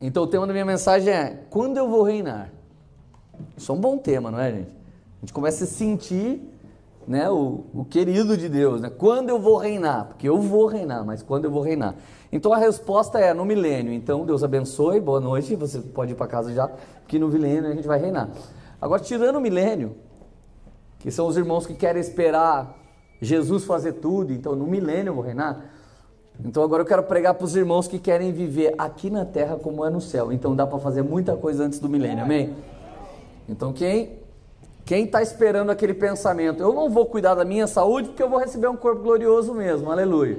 Então o tema da minha mensagem é: quando eu vou reinar? Isso é um bom tema, não é, gente? A gente começa a sentir né, o, o querido de Deus, né? Quando eu vou reinar? Porque eu vou reinar, mas quando eu vou reinar? Então a resposta é no milênio. Então Deus abençoe, boa noite, você pode ir para casa já, que no milênio a gente vai reinar. Agora, tirando o milênio, que são os irmãos que querem esperar Jesus fazer tudo, então no milênio eu vou reinar. Então agora eu quero pregar para os irmãos que querem viver aqui na terra como é no céu. Então dá para fazer muita coisa antes do milênio, amém? Então quem quem está esperando aquele pensamento, eu não vou cuidar da minha saúde porque eu vou receber um corpo glorioso mesmo, aleluia.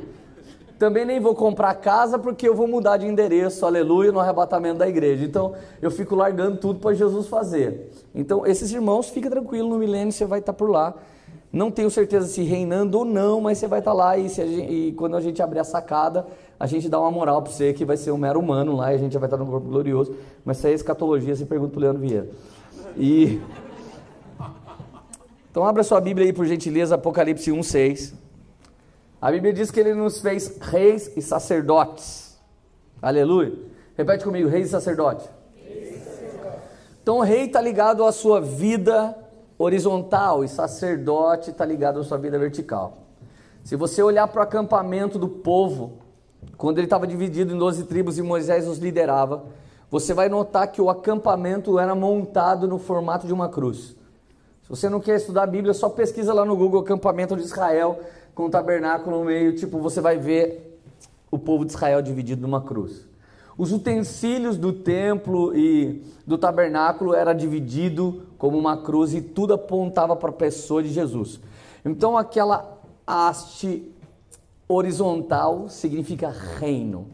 Também nem vou comprar casa porque eu vou mudar de endereço, aleluia, no arrebatamento da igreja. Então eu fico largando tudo para Jesus fazer. Então esses irmãos, fica tranquilo no milênio, você vai estar tá por lá. Não tenho certeza se reinando ou não, mas você vai estar tá lá e, gente, e, quando a gente abrir a sacada, a gente dá uma moral para você que vai ser um mero humano lá e a gente já vai estar tá no corpo glorioso. Mas se é escatologia, você pergunta o Leandro Vieira. E... Então abra sua Bíblia aí, por gentileza, Apocalipse 1, 6. A Bíblia diz que ele nos fez reis e sacerdotes. Aleluia. Repete comigo, reis e sacerdote. Então o rei está ligado à sua vida horizontal e sacerdote está ligado à sua vida vertical. Se você olhar para o acampamento do povo, quando ele estava dividido em 12 tribos e Moisés os liderava, você vai notar que o acampamento era montado no formato de uma cruz. Se você não quer estudar a Bíblia, só pesquisa lá no Google acampamento de Israel com o tabernáculo no meio, tipo, você vai ver o povo de Israel dividido numa cruz. Os utensílios do templo e do tabernáculo era dividido como uma cruz e tudo apontava para a pessoa de Jesus. Então aquela haste horizontal significa reino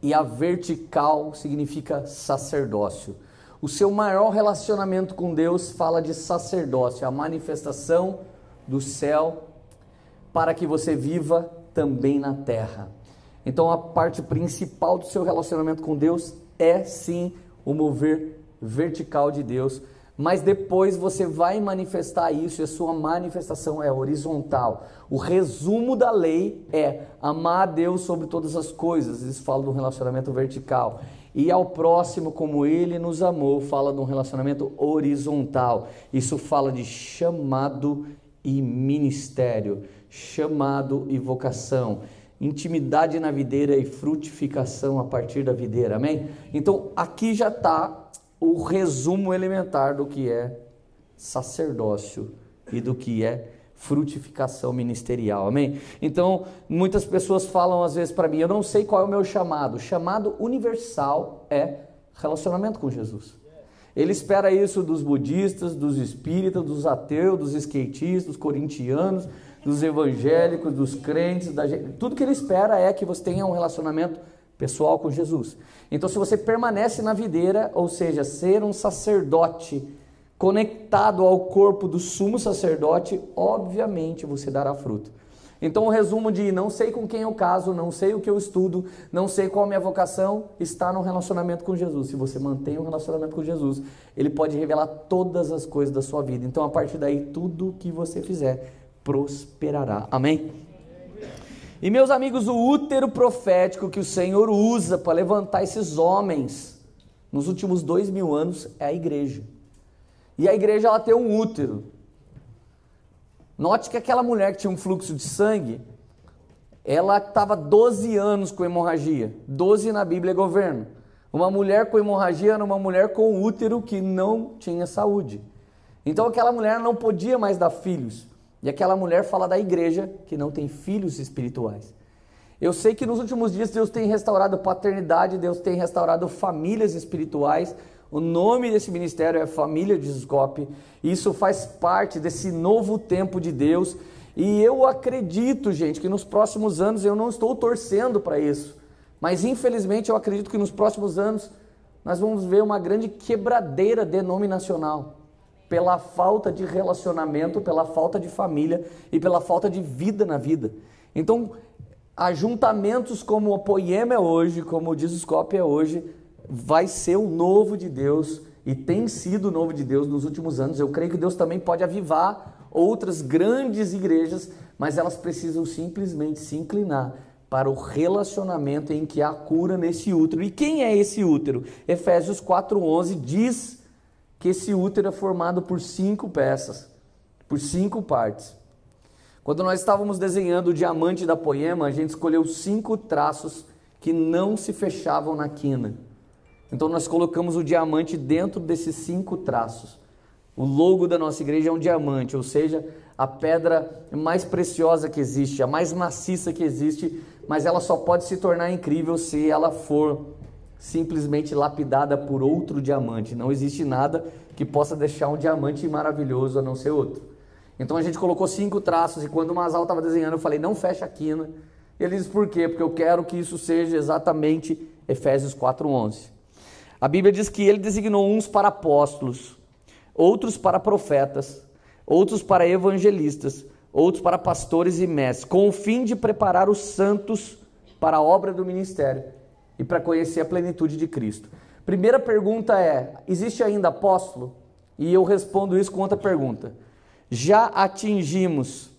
e a vertical significa sacerdócio. O seu maior relacionamento com Deus fala de sacerdócio, a manifestação do céu para que você viva também na terra. Então a parte principal do seu relacionamento com Deus é sim o mover vertical de Deus, mas depois você vai manifestar isso e a sua manifestação é horizontal. O resumo da lei é amar a Deus sobre todas as coisas. Isso fala do relacionamento vertical. E ao próximo como ele nos amou, fala de um relacionamento horizontal. Isso fala de chamado e ministério, chamado e vocação intimidade na videira e frutificação a partir da videira, amém? Então aqui já está o resumo elementar do que é sacerdócio e do que é frutificação ministerial, amém? Então muitas pessoas falam às vezes para mim, eu não sei qual é o meu chamado, chamado universal é relacionamento com Jesus. Ele espera isso dos budistas, dos espíritas, dos ateus, dos skatistas, dos corintianos, dos evangélicos, dos crentes, da gente, tudo que ele espera é que você tenha um relacionamento pessoal com Jesus. Então, se você permanece na videira, ou seja, ser um sacerdote conectado ao corpo do sumo sacerdote, obviamente você dará fruto. Então, o resumo de não sei com quem eu caso, não sei o que eu estudo, não sei qual a minha vocação, está no relacionamento com Jesus. Se você mantém um relacionamento com Jesus, ele pode revelar todas as coisas da sua vida. Então, a partir daí, tudo que você fizer prosperará. Amém? E meus amigos, o útero profético que o Senhor usa para levantar esses homens nos últimos dois mil anos é a igreja. E a igreja ela tem um útero. Note que aquela mulher que tinha um fluxo de sangue, ela estava 12 anos com hemorragia. 12 na Bíblia é governo. Uma mulher com hemorragia era uma mulher com útero que não tinha saúde. Então aquela mulher não podia mais dar filhos. E aquela mulher fala da igreja que não tem filhos espirituais. Eu sei que nos últimos dias Deus tem restaurado paternidade, Deus tem restaurado famílias espirituais. O nome desse ministério é Família de Scope. Isso faz parte desse novo tempo de Deus. E eu acredito, gente, que nos próximos anos eu não estou torcendo para isso. Mas infelizmente eu acredito que nos próximos anos nós vamos ver uma grande quebradeira denominacional pela falta de relacionamento, pela falta de família e pela falta de vida na vida. Então, ajuntamentos como o Poema é hoje, como o Discoscope é hoje, vai ser o novo de Deus e tem sido o novo de Deus nos últimos anos. Eu creio que Deus também pode avivar outras grandes igrejas, mas elas precisam simplesmente se inclinar para o relacionamento em que há cura nesse útero. E quem é esse útero? Efésios 4:11 diz que esse útero é formado por cinco peças, por cinco partes. Quando nós estávamos desenhando o diamante da poema, a gente escolheu cinco traços que não se fechavam na quina. Então nós colocamos o diamante dentro desses cinco traços. O logo da nossa igreja é um diamante, ou seja, a pedra mais preciosa que existe, a mais maciça que existe, mas ela só pode se tornar incrível se ela for simplesmente lapidada por outro diamante. Não existe nada que possa deixar um diamante maravilhoso a não ser outro. Então a gente colocou cinco traços e quando o Masal estava desenhando, eu falei: não fecha a quina. E ele disse: por quê? Porque eu quero que isso seja exatamente Efésios 4,11. A Bíblia diz que ele designou uns para apóstolos, outros para profetas, outros para evangelistas, outros para pastores e mestres, com o fim de preparar os santos para a obra do ministério e para conhecer a plenitude de Cristo. Primeira pergunta é: existe ainda apóstolo? E eu respondo isso com outra pergunta: já atingimos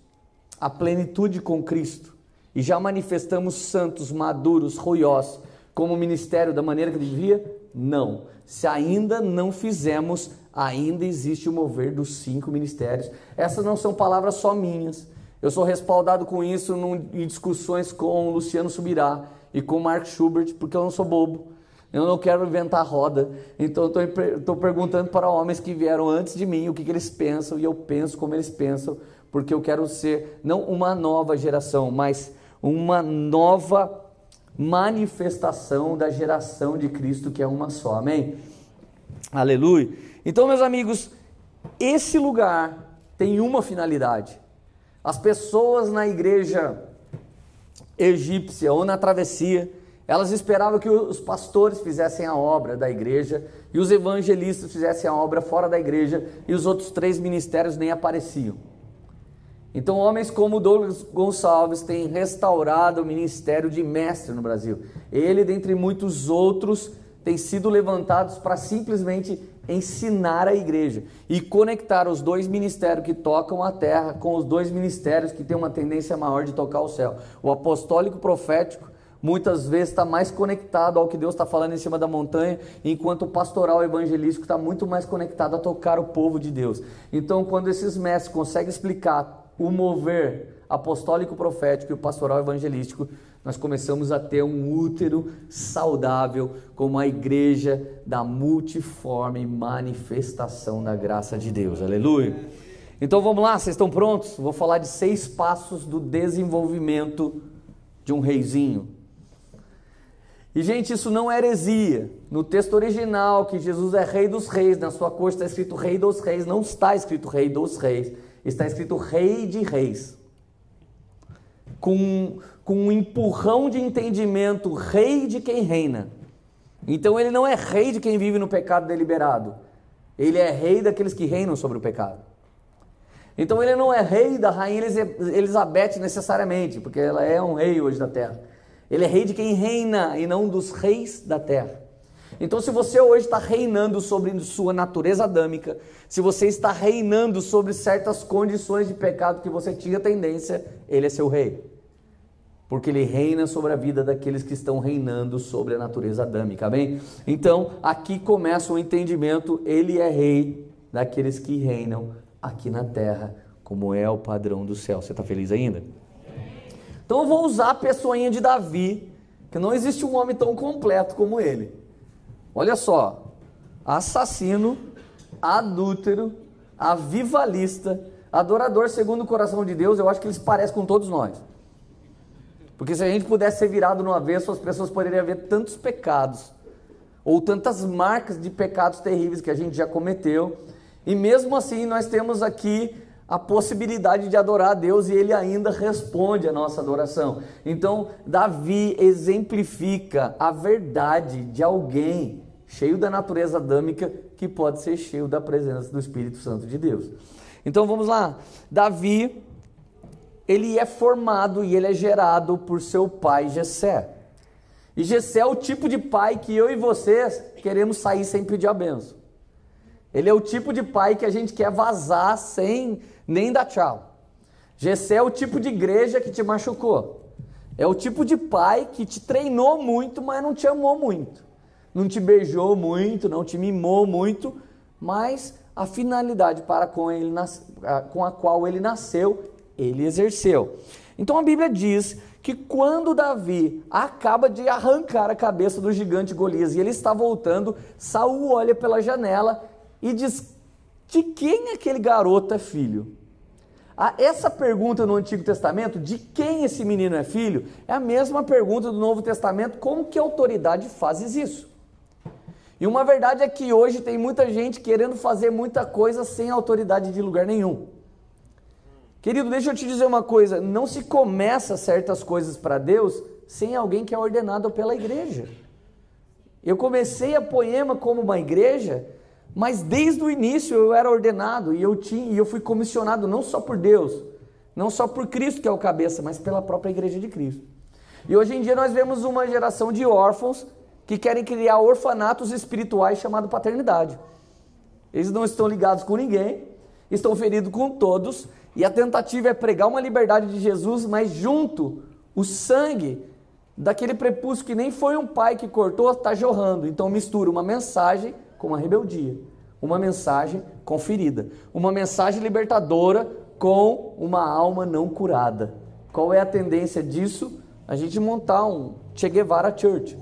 a plenitude com Cristo e já manifestamos santos, maduros, ruiós, como ministério da maneira que devia? Não. Se ainda não fizemos, ainda existe o mover dos cinco ministérios. Essas não são palavras só minhas. Eu sou respaldado com isso num, em discussões com Luciano Subirá e com Mark Schubert, porque eu não sou bobo. Eu não quero inventar roda. Então estou perguntando para homens que vieram antes de mim o que, que eles pensam e eu penso como eles pensam, porque eu quero ser não uma nova geração, mas uma nova manifestação da geração de Cristo que é uma só. Amém? Aleluia. Então, meus amigos, esse lugar tem uma finalidade. As pessoas na igreja egípcia ou na travessia, elas esperavam que os pastores fizessem a obra da igreja e os evangelistas fizessem a obra fora da igreja e os outros três ministérios nem apareciam. Então, homens como Douglas Gonçalves têm restaurado o ministério de mestre no Brasil. Ele, dentre muitos outros, tem sido levantados para simplesmente ensinar a igreja e conectar os dois ministérios que tocam a terra com os dois ministérios que têm uma tendência maior de tocar o céu. O apostólico profético muitas vezes está mais conectado ao que Deus está falando em cima da montanha, enquanto o pastoral evangelístico está muito mais conectado a tocar o povo de Deus. Então, quando esses mestres conseguem explicar o mover apostólico profético e o pastoral evangelístico, nós começamos a ter um útero saudável como a igreja da multiforme manifestação da graça de Deus. Aleluia. Então vamos lá, vocês estão prontos? Vou falar de seis passos do desenvolvimento de um reizinho. E gente, isso não é heresia. No texto original, que Jesus é rei dos reis, na sua corte está escrito rei dos reis, não está escrito rei dos reis está escrito Rei de Reis. Com, com um empurrão de entendimento, Rei de quem reina. Então ele não é rei de quem vive no pecado deliberado. Ele é rei daqueles que reinam sobre o pecado. Então ele não é rei da rainha Elizabeth necessariamente, porque ela é um rei hoje da terra. Ele é rei de quem reina e não dos reis da terra. Então, se você hoje está reinando sobre sua natureza adâmica, se você está reinando sobre certas condições de pecado que você tinha tendência, ele é seu rei. Porque ele reina sobre a vida daqueles que estão reinando sobre a natureza adâmica, amém? Então, aqui começa o entendimento, ele é rei daqueles que reinam aqui na terra, como é o padrão do céu. Você está feliz ainda? Então eu vou usar a pessoinha de Davi, que não existe um homem tão completo como ele. Olha só, assassino, adúltero, avivalista, adorador segundo o coração de Deus, eu acho que eles parecem com todos nós. Porque se a gente pudesse ser virado no avesso, as pessoas poderiam ver tantos pecados, ou tantas marcas de pecados terríveis que a gente já cometeu, e mesmo assim nós temos aqui a possibilidade de adorar a Deus e ele ainda responde a nossa adoração. Então, Davi exemplifica a verdade de alguém cheio da natureza adâmica, que pode ser cheio da presença do Espírito Santo de Deus. Então vamos lá. Davi, ele é formado e ele é gerado por seu pai Jessé. E Jessé é o tipo de pai que eu e vocês queremos sair sem pedir a benção. Ele é o tipo de pai que a gente quer vazar sem nem dar tchau. Jessé é o tipo de igreja que te machucou. É o tipo de pai que te treinou muito, mas não te amou muito. Não te beijou muito, não te mimou muito, mas a finalidade para com, ele, com a qual ele nasceu, ele exerceu. Então a Bíblia diz que quando Davi acaba de arrancar a cabeça do gigante Golias e ele está voltando, Saul olha pela janela e diz: De quem aquele garoto é filho? Ah, essa pergunta no Antigo Testamento, de quem esse menino é filho, é a mesma pergunta do Novo Testamento, como que autoridade fazes isso? E uma verdade é que hoje tem muita gente querendo fazer muita coisa sem autoridade de lugar nenhum. Querido, deixa eu te dizer uma coisa: não se começa certas coisas para Deus sem alguém que é ordenado pela igreja. Eu comecei a Poema como uma igreja mas desde o início eu era ordenado e eu tinha e eu fui comissionado não só por Deus, não só por Cristo que é o cabeça, mas pela própria igreja de Cristo. E hoje em dia nós vemos uma geração de órfãos que querem criar orfanatos espirituais chamado paternidade. Eles não estão ligados com ninguém, estão feridos com todos, e a tentativa é pregar uma liberdade de Jesus, mas junto o sangue daquele prepúcio que nem foi um pai que cortou, está jorrando. Então mistura uma mensagem com uma rebeldia, uma mensagem com ferida, uma mensagem libertadora com uma alma não curada. Qual é a tendência disso? A gente montar um Che Guevara Church.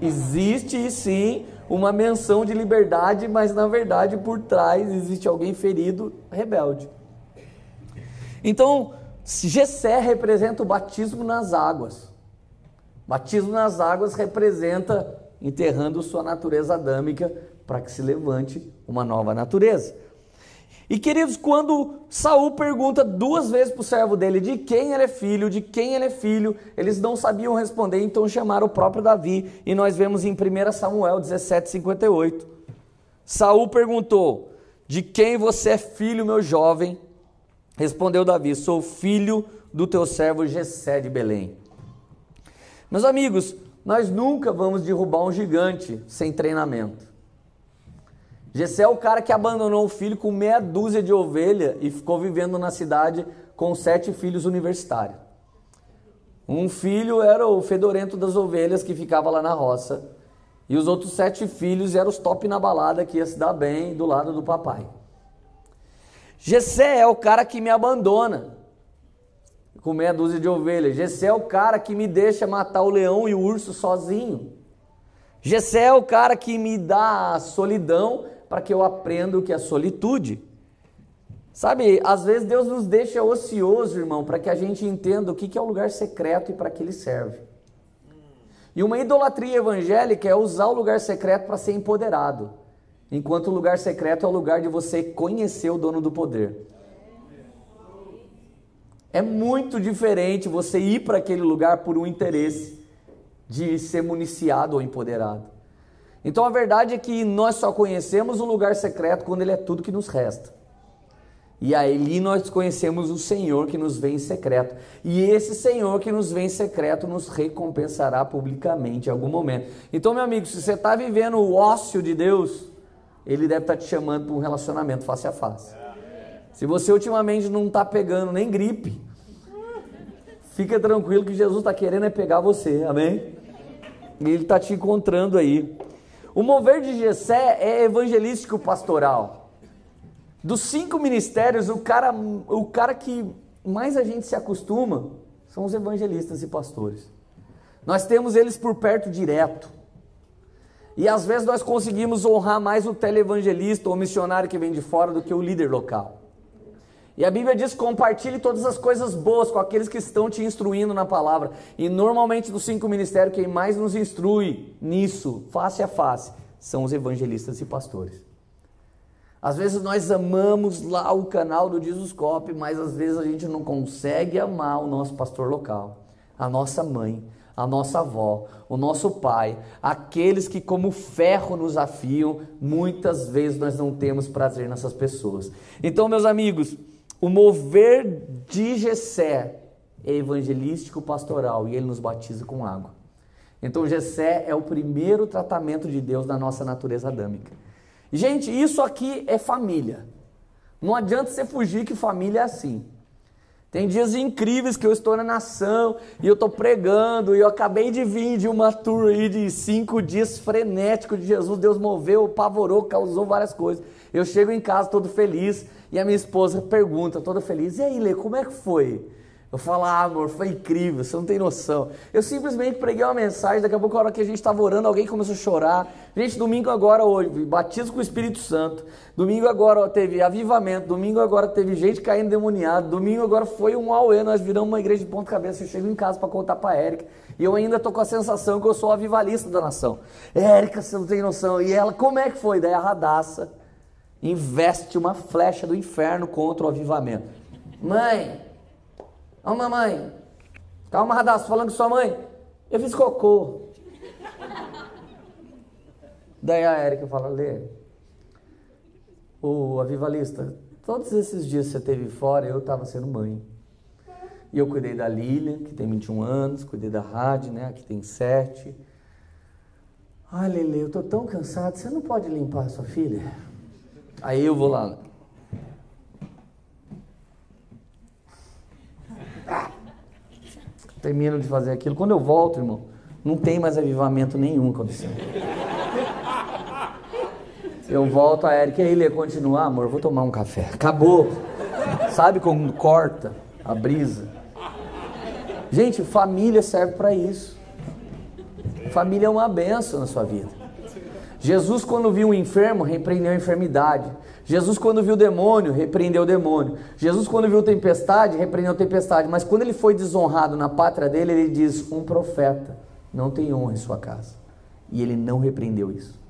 Existe sim uma menção de liberdade, mas na verdade por trás existe alguém ferido, rebelde. Então, Gessé representa o batismo nas águas. Batismo nas águas representa enterrando sua natureza adâmica para que se levante uma nova natureza. E queridos, quando Saul pergunta duas vezes para o servo dele de quem ele é filho, de quem ele é filho, eles não sabiam responder, então chamaram o próprio Davi, e nós vemos em 1 Samuel 17:58. Saul perguntou: "De quem você é filho, meu jovem?" Respondeu Davi: "Sou filho do teu servo Jessé de Belém." Meus amigos, nós nunca vamos derrubar um gigante sem treinamento. Gessé é o cara que abandonou o filho com meia dúzia de ovelha e ficou vivendo na cidade com sete filhos universitários. Um filho era o fedorento das ovelhas que ficava lá na roça. E os outros sete filhos eram os top na balada que ia se dar bem do lado do papai. Gessé é o cara que me abandona com meia dúzia de ovelhas. Gessé é o cara que me deixa matar o leão e o urso sozinho. Gessé é o cara que me dá solidão para que eu aprenda o que é solitude. Sabe, às vezes Deus nos deixa ocioso, irmão, para que a gente entenda o que é o lugar secreto e para que ele serve. E uma idolatria evangélica é usar o lugar secreto para ser empoderado, enquanto o lugar secreto é o lugar de você conhecer o dono do poder. É muito diferente você ir para aquele lugar por um interesse de ser municiado ou empoderado. Então a verdade é que nós só conhecemos o lugar secreto quando ele é tudo que nos resta. E aí nós conhecemos o Senhor que nos vem em secreto. E esse Senhor que nos vem em secreto nos recompensará publicamente em algum momento. Então, meu amigo, se você está vivendo o ócio de Deus, Ele deve estar tá te chamando para um relacionamento face a face. Se você ultimamente não está pegando nem gripe, fica tranquilo que Jesus está querendo é pegar você, amém? Ele está te encontrando aí. O mover de Gessé é evangelístico pastoral. Dos cinco ministérios, o cara, o cara que mais a gente se acostuma são os evangelistas e pastores. Nós temos eles por perto direto. E às vezes nós conseguimos honrar mais o televangelista ou missionário que vem de fora do que o líder local. E a Bíblia diz: compartilhe todas as coisas boas com aqueles que estão te instruindo na palavra. E normalmente dos cinco ministérios, quem mais nos instrui nisso, face a face, são os evangelistas e pastores. Às vezes nós amamos lá o canal do Jesuscope, mas às vezes a gente não consegue amar o nosso pastor local, a nossa mãe, a nossa avó, o nosso pai, aqueles que como ferro nos afiam, muitas vezes nós não temos prazer nessas pessoas. Então, meus amigos, o mover de Gessé é evangelístico pastoral e ele nos batiza com água. Então Gessé é o primeiro tratamento de Deus na nossa natureza adâmica. Gente, isso aqui é família. Não adianta você fugir que família é assim. Tem dias incríveis que eu estou na nação e eu estou pregando e eu acabei de vir de uma tour aí de cinco dias frenético de Jesus. Deus moveu, apavorou, causou várias coisas. Eu chego em casa todo feliz e a minha esposa pergunta, toda feliz: E aí, Lê, como é que foi? Eu falo, ah, amor, foi incrível, você não tem noção. Eu simplesmente preguei uma mensagem, daqui a pouco, a hora que a gente estava orando, alguém começou a chorar. Gente, domingo agora, hoje, batismo com o Espírito Santo. Domingo agora ó, teve avivamento. Domingo agora teve gente caindo demoniado. Domingo agora foi um auê, nós viramos uma igreja de ponta cabeça. Eu chego em casa para contar para Érica. E eu ainda tô com a sensação que eu sou a avivalista da nação. Érica, você não tem noção. E ela, como é que foi? Daí a radaça investe uma flecha do inferno contra o avivamento. Mãe, Ó, mamãe. Calma, Radassa, falando com sua mãe. Eu fiz cocô. Daí a Érica fala, Lê, o avivalista, todos esses dias que você teve fora, eu estava sendo mãe. E eu cuidei da Lília, que tem 21 anos, cuidei da Rádio, né, que tem 7. Ai, Lele, eu tô tão cansado, você não pode limpar a sua filha? Aí eu vou lá, termino de fazer aquilo. Quando eu volto, irmão, não tem mais avivamento nenhum acontecendo. Eu volto a Eric, e aí, Lê, continuar, amor, vou tomar um café. Acabou. Sabe como corta a brisa? Gente, família serve para isso. Família é uma benção na sua vida. Jesus, quando viu um enfermo, repreendeu a enfermidade. Jesus, quando viu o demônio, repreendeu o demônio. Jesus, quando viu tempestade, repreendeu a tempestade. Mas quando ele foi desonrado na pátria dele, ele diz: Um profeta não tem honra em sua casa. E ele não repreendeu isso.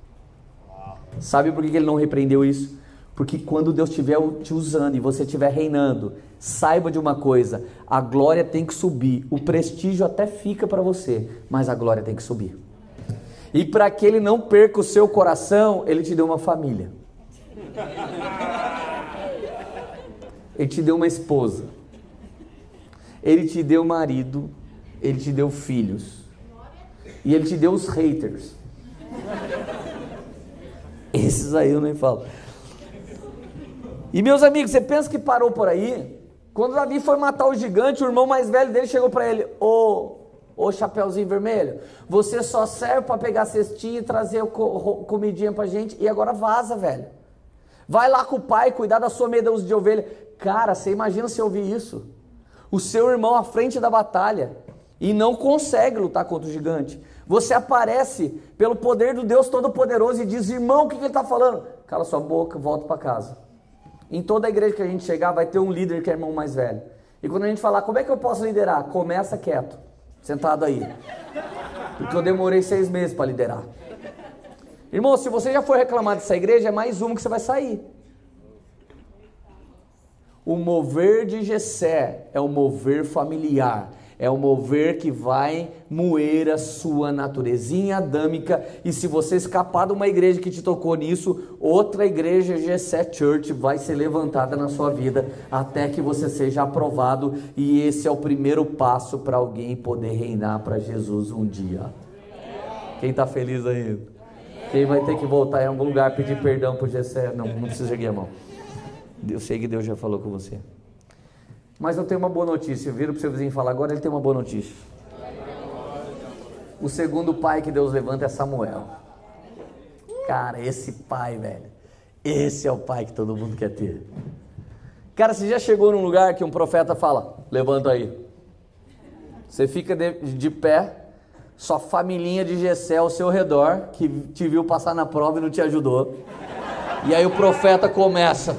Sabe por que ele não repreendeu isso? Porque quando Deus estiver te usando e você estiver reinando, saiba de uma coisa: a glória tem que subir. O prestígio até fica para você, mas a glória tem que subir. E para que ele não perca o seu coração, ele te deu uma família. Ele te deu uma esposa. Ele te deu marido. Ele te deu filhos. E ele te deu os haters. Esses aí eu nem falo. E meus amigos, você pensa que parou por aí? Quando Davi foi matar o gigante, o irmão mais velho dele chegou para ele: Ô, ô chapéuzinho vermelho, você só serve para pegar cestinha e trazer comidinha pra gente e agora vaza, velho. Vai lá com o pai cuidar da sua meia de ovelha. Cara, você imagina se ouvir isso? O seu irmão à frente da batalha e não consegue lutar contra o gigante. Você aparece pelo poder do Deus Todo-Poderoso e diz: irmão, o que, que ele está falando? Cala sua boca, volta para casa. Em toda a igreja que a gente chegar, vai ter um líder que é irmão mais velho. E quando a gente falar, como é que eu posso liderar? Começa quieto, sentado aí. Porque eu demorei seis meses para liderar. Irmão, se você já for reclamar dessa igreja, é mais uma que você vai sair. O mover de Gessé é o mover familiar, é o mover que vai moer a sua naturezinha adâmica. E se você escapar de uma igreja que te tocou nisso, outra igreja Gessé Church vai ser levantada na sua vida até que você seja aprovado. E esse é o primeiro passo para alguém poder reinar para Jesus um dia. Quem está feliz ainda? Quem vai ter que voltar em algum lugar pedir perdão por Gessé? Não, não precisa erguer a mão. Eu sei que Deus já falou com você. Mas eu tenho uma boa notícia. Vira para o seu vizinho e fala, agora ele tem uma boa notícia. O segundo pai que Deus levanta é Samuel. Cara, esse pai, velho. Esse é o pai que todo mundo quer ter. Cara, você já chegou num lugar que um profeta fala, levanta aí. Você fica de, de pé, sua familhinha de Gessé ao seu redor, que te viu passar na prova e não te ajudou. E aí o profeta começa.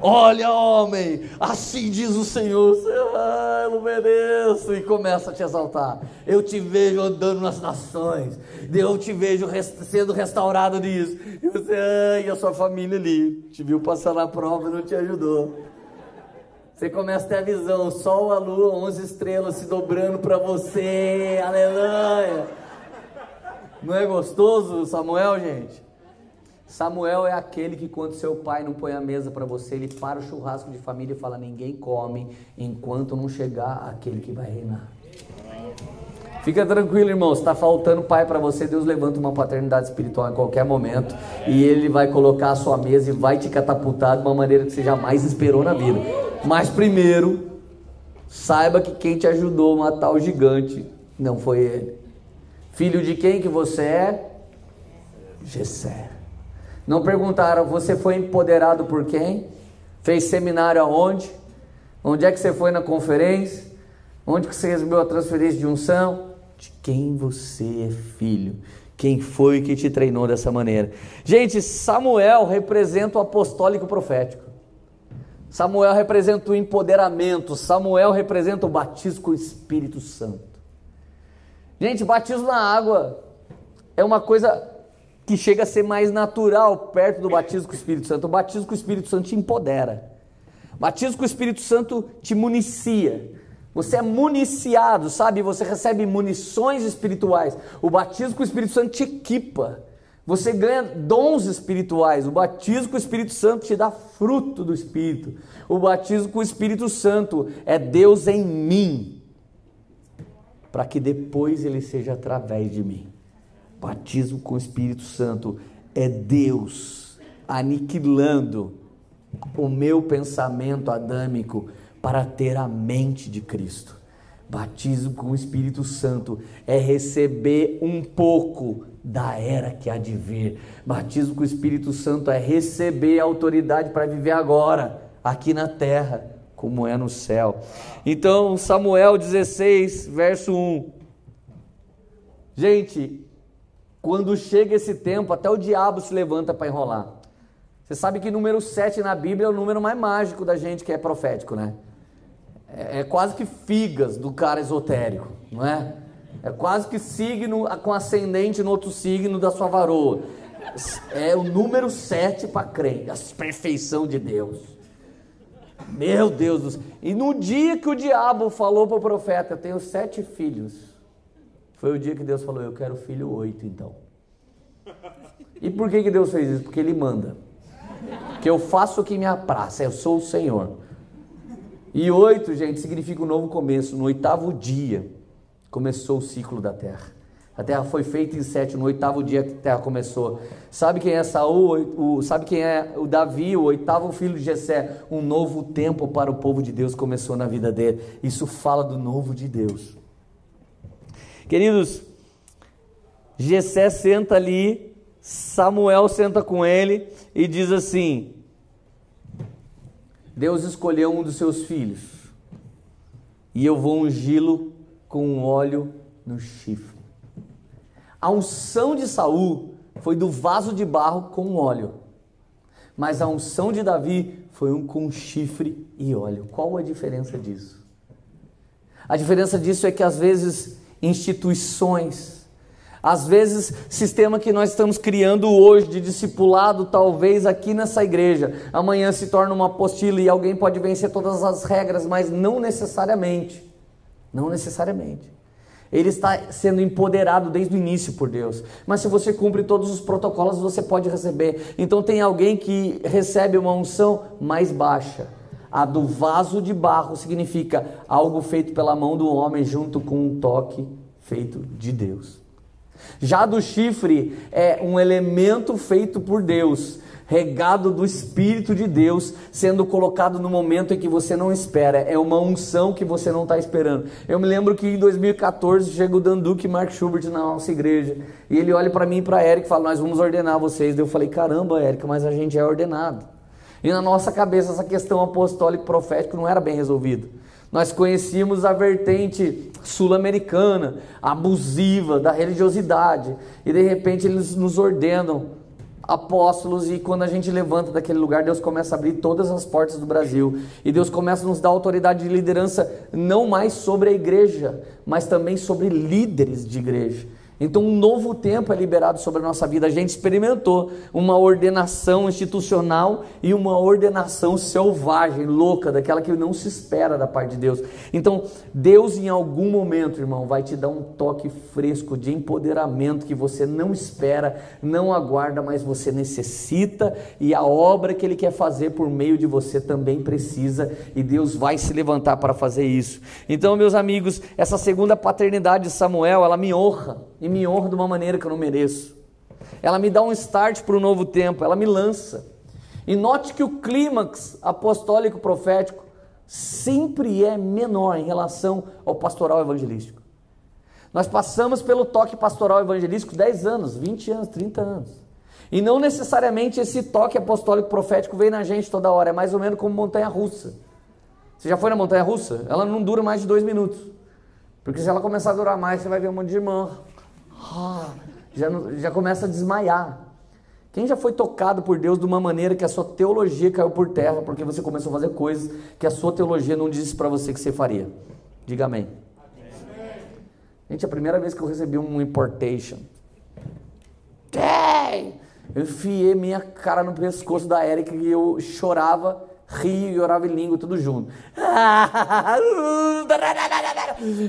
Olha, homem, assim diz o Senhor, ah, eu não mereço, e começa a te exaltar. Eu te vejo andando nas nações, eu te vejo sendo restaurado nisso. E você, ai, a sua família ali, te viu passar na prova e não te ajudou. Você começa a ter a visão, sol, a lua, 11 estrelas se dobrando para você, aleluia. Não é gostoso, Samuel, gente? Samuel é aquele que quando seu pai não põe a mesa para você, ele para o churrasco de família e fala: ninguém come enquanto não chegar aquele que vai reinar. Fica tranquilo, irmão. Se está faltando pai para você, Deus levanta uma paternidade espiritual em qualquer momento e Ele vai colocar a sua mesa e vai te catapultar de uma maneira que você jamais esperou na vida. Mas primeiro, saiba que quem te ajudou a matar o gigante não foi ele. Filho de quem que você é? Gessé. Não perguntaram, você foi empoderado por quem? Fez seminário aonde? Onde é que você foi na conferência? Onde que você recebeu a transferência de unção? De quem você é filho? Quem foi que te treinou dessa maneira? Gente, Samuel representa o apostólico profético. Samuel representa o empoderamento. Samuel representa o batismo com o Espírito Santo. Gente, batismo na água é uma coisa que chega a ser mais natural perto do batismo com o Espírito Santo. O batismo com o Espírito Santo te empodera. O batismo com o Espírito Santo te municia. Você é municiado, sabe? Você recebe munições espirituais. O batismo com o Espírito Santo te equipa. Você ganha dons espirituais. O batismo com o Espírito Santo te dá fruto do Espírito. O batismo com o Espírito Santo é Deus em mim, para que depois ele seja através de mim. Batismo com o Espírito Santo é Deus aniquilando o meu pensamento adâmico para ter a mente de Cristo. Batismo com o Espírito Santo é receber um pouco da era que há de vir. Batismo com o Espírito Santo é receber a autoridade para viver agora, aqui na terra, como é no céu. Então, Samuel 16, verso 1. Gente, quando chega esse tempo, até o diabo se levanta para enrolar. Você sabe que número 7 na Bíblia é o número mais mágico da gente que é profético, né? É, é quase que figas do cara esotérico, não é? É quase que signo com ascendente no outro signo da sua varoa. É o número 7 para crente, a perfeição de Deus. Meu Deus do céu. E no dia que o diabo falou para o profeta, eu tenho sete filhos. Foi o dia que Deus falou: Eu quero filho oito, então. E por que, que Deus fez isso? Porque Ele manda. Que eu faço o que me apraz, eu sou o Senhor. E oito, gente, significa um novo começo. No oitavo dia começou o ciclo da terra. A terra foi feita em sete, no oitavo dia que a terra começou. Sabe quem é Saul? O, sabe quem é o Davi, o oitavo filho de Jessé? Um novo tempo para o povo de Deus começou na vida dele. Isso fala do novo de Deus. Queridos, Jessé senta ali, Samuel senta com ele e diz assim: Deus escolheu um dos seus filhos e eu vou ungí-lo com óleo no chifre. A unção de Saul foi do vaso de barro com óleo, mas a unção de Davi foi um com chifre e óleo. Qual a diferença disso? A diferença disso é que às vezes instituições. Às vezes, sistema que nós estamos criando hoje de discipulado, talvez aqui nessa igreja, amanhã se torna uma apostila e alguém pode vencer todas as regras, mas não necessariamente. Não necessariamente. Ele está sendo empoderado desde o início por Deus. Mas se você cumpre todos os protocolos, você pode receber. Então tem alguém que recebe uma unção mais baixa. A do vaso de barro significa algo feito pela mão do homem junto com um toque feito de Deus. Já do chifre é um elemento feito por Deus, regado do Espírito de Deus, sendo colocado no momento em que você não espera. É uma unção que você não está esperando. Eu me lembro que em 2014 chega o Danduque Mark Schubert na nossa igreja. E ele olha para mim e para Eric e fala: Nós vamos ordenar vocês. Eu falei: Caramba, Eric, mas a gente é ordenado. E na nossa cabeça essa questão apostólico profético não era bem resolvida. Nós conhecíamos a vertente sul-americana, abusiva da religiosidade, e de repente eles nos ordenam apóstolos e quando a gente levanta daquele lugar, Deus começa a abrir todas as portas do Brasil e Deus começa a nos dar autoridade de liderança não mais sobre a igreja, mas também sobre líderes de igreja. Então, um novo tempo é liberado sobre a nossa vida. A gente experimentou uma ordenação institucional e uma ordenação selvagem, louca, daquela que não se espera da parte de Deus. Então, Deus, em algum momento, irmão, vai te dar um toque fresco de empoderamento que você não espera, não aguarda, mas você necessita, e a obra que Ele quer fazer por meio de você também precisa, e Deus vai se levantar para fazer isso. Então, meus amigos, essa segunda paternidade de Samuel, ela me honra e me honra de uma maneira que eu não mereço. Ela me dá um start para o novo tempo, ela me lança. E note que o clímax apostólico profético sempre é menor em relação ao pastoral evangelístico. Nós passamos pelo toque pastoral evangelístico 10 anos, 20 anos, 30 anos. E não necessariamente esse toque apostólico profético vem na gente toda hora, é mais ou menos como montanha russa. Você já foi na montanha russa? Ela não dura mais de dois minutos. Porque se ela começar a durar mais, você vai ver um monte de irmã. Já, já começa a desmaiar. Quem já foi tocado por Deus de uma maneira que a sua teologia caiu por terra, porque você começou a fazer coisas que a sua teologia não disse para você que você faria? Diga amém. amém. Gente, a primeira vez que eu recebi um importation, eu enfiei minha cara no pescoço da Erika e eu chorava, ria e orava em língua, tudo junto.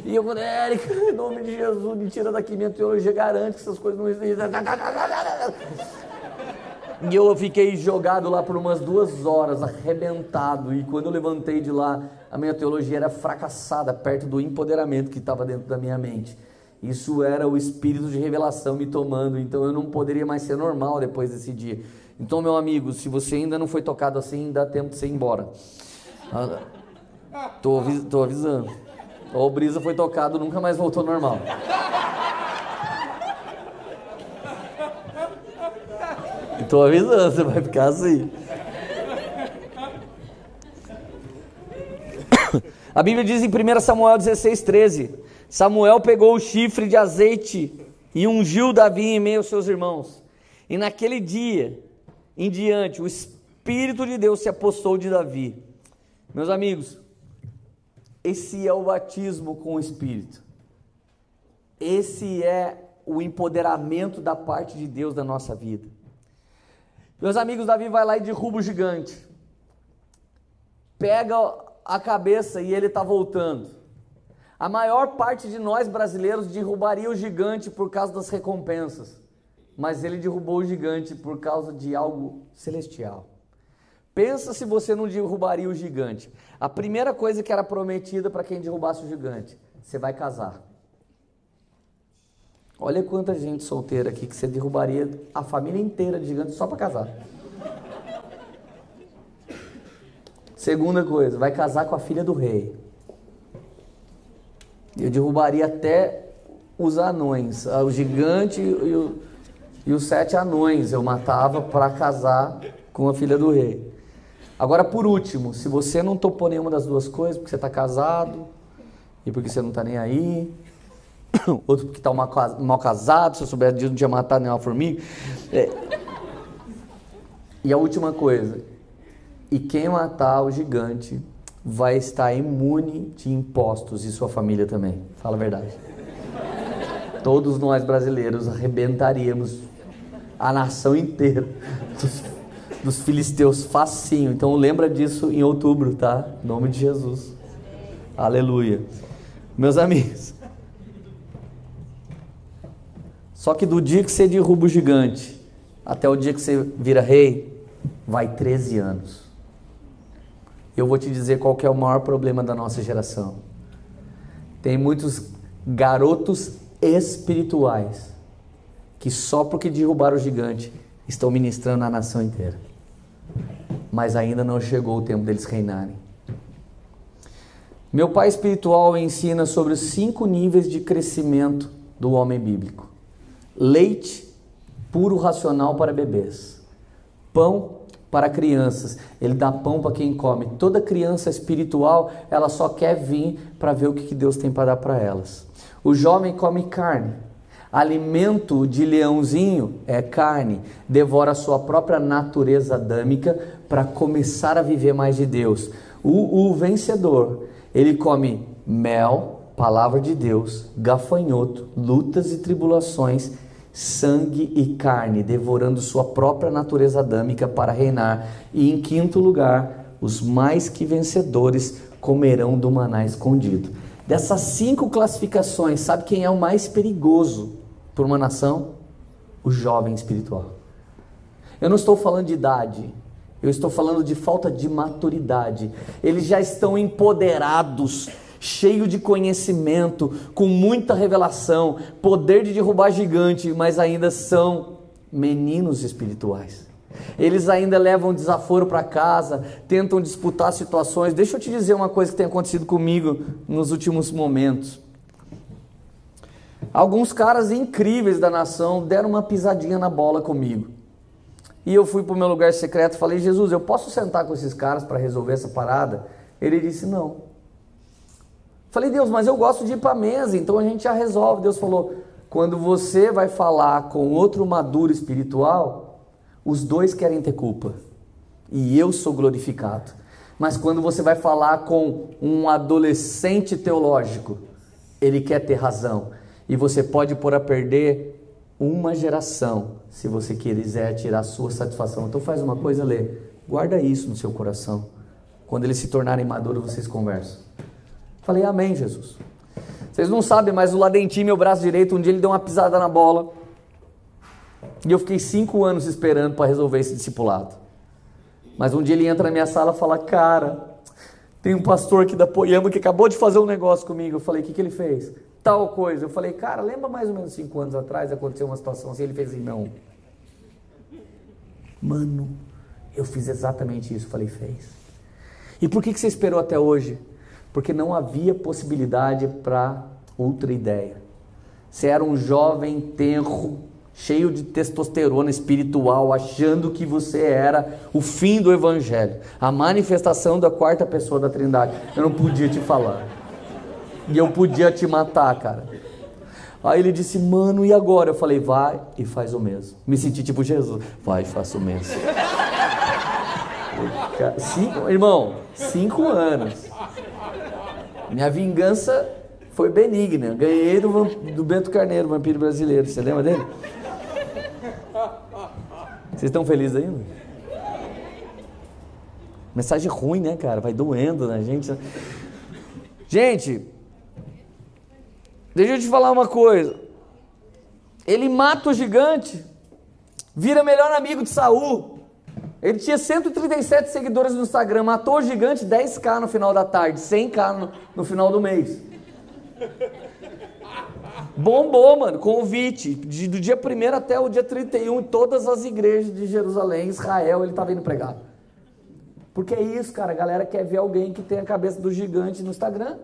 E eu falei, Erika, em nome de Jesus, me tira daqui, minha teologia garante que essas coisas não existem. E eu fiquei jogado lá por umas duas horas, arrebentado. E quando eu levantei de lá, a minha teologia era fracassada, perto do empoderamento que estava dentro da minha mente. Isso era o espírito de revelação me tomando, então eu não poderia mais ser normal depois desse dia. Então, meu amigo, se você ainda não foi tocado assim, dá tempo de você ir embora. Tô, tô avisando. O Brisa foi tocado, nunca mais voltou normal. Estou avisando, você vai ficar assim. A Bíblia diz em 1 Samuel 16, 13: Samuel pegou o chifre de azeite e ungiu Davi em meio aos seus irmãos. E naquele dia em diante, o Espírito de Deus se apossou de Davi. Meus amigos, esse é o batismo com o Espírito. Esse é o empoderamento da parte de Deus na nossa vida. Meus amigos, Davi vai lá e derruba o gigante. Pega a cabeça e ele está voltando. A maior parte de nós brasileiros derrubaria o gigante por causa das recompensas, mas ele derrubou o gigante por causa de algo celestial. Pensa se você não derrubaria o gigante. A primeira coisa que era prometida para quem derrubasse o gigante: você vai casar. Olha quanta gente solteira aqui que você derrubaria a família inteira de gigante só para casar. Segunda coisa, vai casar com a filha do rei. Eu derrubaria até os anões, ah, o gigante e, o, e os sete anões eu matava para casar com a filha do rei. Agora, por último, se você não topou nenhuma das duas coisas, porque você está casado e porque você não está nem aí, outro porque está mal, casado, se eu soubesse disso não tinha matado nenhuma formiga. É. E a última coisa, e quem matar o gigante vai estar imune de impostos e sua família também. Fala a verdade. Todos nós brasileiros arrebentaríamos a nação inteira dos, dos filisteus facinho. Então lembra disso em outubro, tá? Em nome de Jesus. Aleluia. Meus amigos, só que do dia que você derruba o gigante até o dia que você vira rei, vai 13 anos. Eu vou te dizer qual é o maior problema da nossa geração. Tem muitos garotos espirituais que só porque derrubaram o gigante estão ministrando a nação inteira. Mas ainda não chegou o tempo deles reinarem. Meu pai espiritual ensina sobre os cinco níveis de crescimento do homem bíblico leite puro racional para bebês, pão para crianças. Ele dá pão para quem come. Toda criança espiritual, ela só quer vir para ver o que Deus tem para dar para elas. O jovem come carne. Alimento de leãozinho é carne, devora sua própria natureza adâmica para começar a viver mais de Deus. O, o vencedor, ele come mel, palavra de Deus, gafanhoto, lutas e tribulações sangue e carne, devorando sua própria natureza adâmica para reinar. E em quinto lugar, os mais que vencedores comerão do maná escondido. Dessas cinco classificações, sabe quem é o mais perigoso para uma nação? O jovem espiritual. Eu não estou falando de idade, eu estou falando de falta de maturidade. Eles já estão empoderados cheio de conhecimento, com muita revelação, poder de derrubar gigante, mas ainda são meninos espirituais. Eles ainda levam desaforo para casa, tentam disputar situações. Deixa eu te dizer uma coisa que tem acontecido comigo nos últimos momentos. Alguns caras incríveis da nação deram uma pisadinha na bola comigo. E eu fui para o meu lugar secreto e falei: Jesus, eu posso sentar com esses caras para resolver essa parada? Ele disse: Não. Falei: Deus, mas eu gosto de ir para a mesa, então a gente já resolve. Deus falou: Quando você vai falar com outro maduro espiritual, os dois querem ter culpa e eu sou glorificado. Mas quando você vai falar com um adolescente teológico, ele quer ter razão e você pode pôr a perder uma geração se você quiser tirar a sua satisfação. Então faz uma coisa, lê, guarda isso no seu coração. Quando eles se tornarem maduros, vocês conversam. Falei, amém, Jesus. Vocês não sabem, mas o Ladentim, meu braço direito, um dia ele deu uma pisada na bola. E eu fiquei cinco anos esperando para resolver esse discipulado. Mas um dia ele entra na minha sala e fala, cara, tem um pastor aqui da Poiama que acabou de fazer um negócio comigo. Eu falei, o que, que ele fez? Tal coisa. Eu falei, cara, lembra mais ou menos cinco anos atrás aconteceu uma situação assim? Ele fez assim, não. Mano, eu fiz exatamente isso. Eu falei, fez. E por que, que você esperou até hoje? Porque não havia possibilidade para outra ideia. Você era um jovem tenro, cheio de testosterona espiritual, achando que você era o fim do evangelho, a manifestação da quarta pessoa da Trindade. Eu não podia te falar. E eu podia te matar, cara. Aí ele disse, mano, e agora? Eu falei, vai e faz o mesmo. Me senti tipo Jesus, vai e faça o mesmo. Cinco, irmão, cinco anos. Minha vingança foi benigna. Ganhei do, do Bento Carneiro, vampiro brasileiro. Você lembra dele? Vocês estão felizes ainda? Mensagem ruim, né, cara? Vai doendo na gente. Gente, Deixa eu te falar uma coisa. Ele mata o gigante, vira melhor amigo de Saul. Ele tinha 137 seguidores no Instagram, matou o gigante 10k no final da tarde, 100k no, no final do mês. Bombou, mano, convite. De, do dia 1 até o dia 31, em todas as igrejas de Jerusalém, Israel, ele estava indo pregar. Porque é isso, cara. A galera quer ver alguém que tem a cabeça do gigante no Instagram.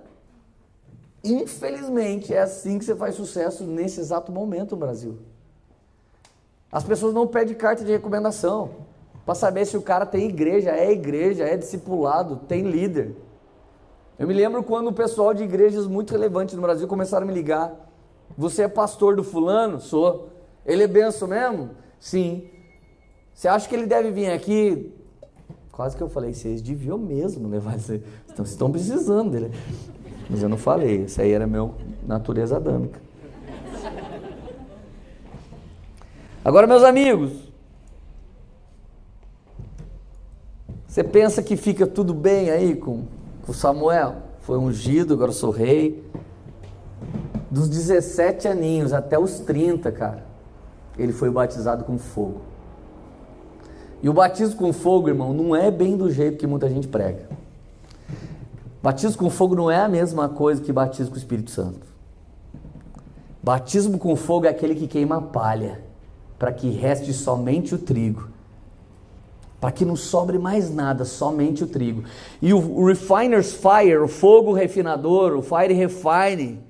Infelizmente, é assim que você faz sucesso nesse exato momento no Brasil. As pessoas não pedem carta de recomendação para saber se o cara tem igreja, é igreja, é discipulado, tem líder. Eu me lembro quando o pessoal de igrejas muito relevantes no Brasil começaram a me ligar. Você é pastor do fulano? Sou. Ele é benção mesmo? Sim. Você acha que ele deve vir aqui? Quase que eu falei, vocês deviam mesmo levar. Vocês estão precisando dele. Mas eu não falei, isso aí era meu natureza adâmica. Agora, meus amigos, você pensa que fica tudo bem aí com, com Samuel? Foi ungido, agora sou rei. Dos 17 aninhos até os 30, cara, ele foi batizado com fogo. E o batismo com fogo, irmão, não é bem do jeito que muita gente prega. Batismo com fogo não é a mesma coisa que batismo com o Espírito Santo. Batismo com fogo é aquele que queima a palha, para que reste somente o trigo. Para que não sobre mais nada, somente o trigo. E o refiner's fire, o fogo refinador, o fire refine,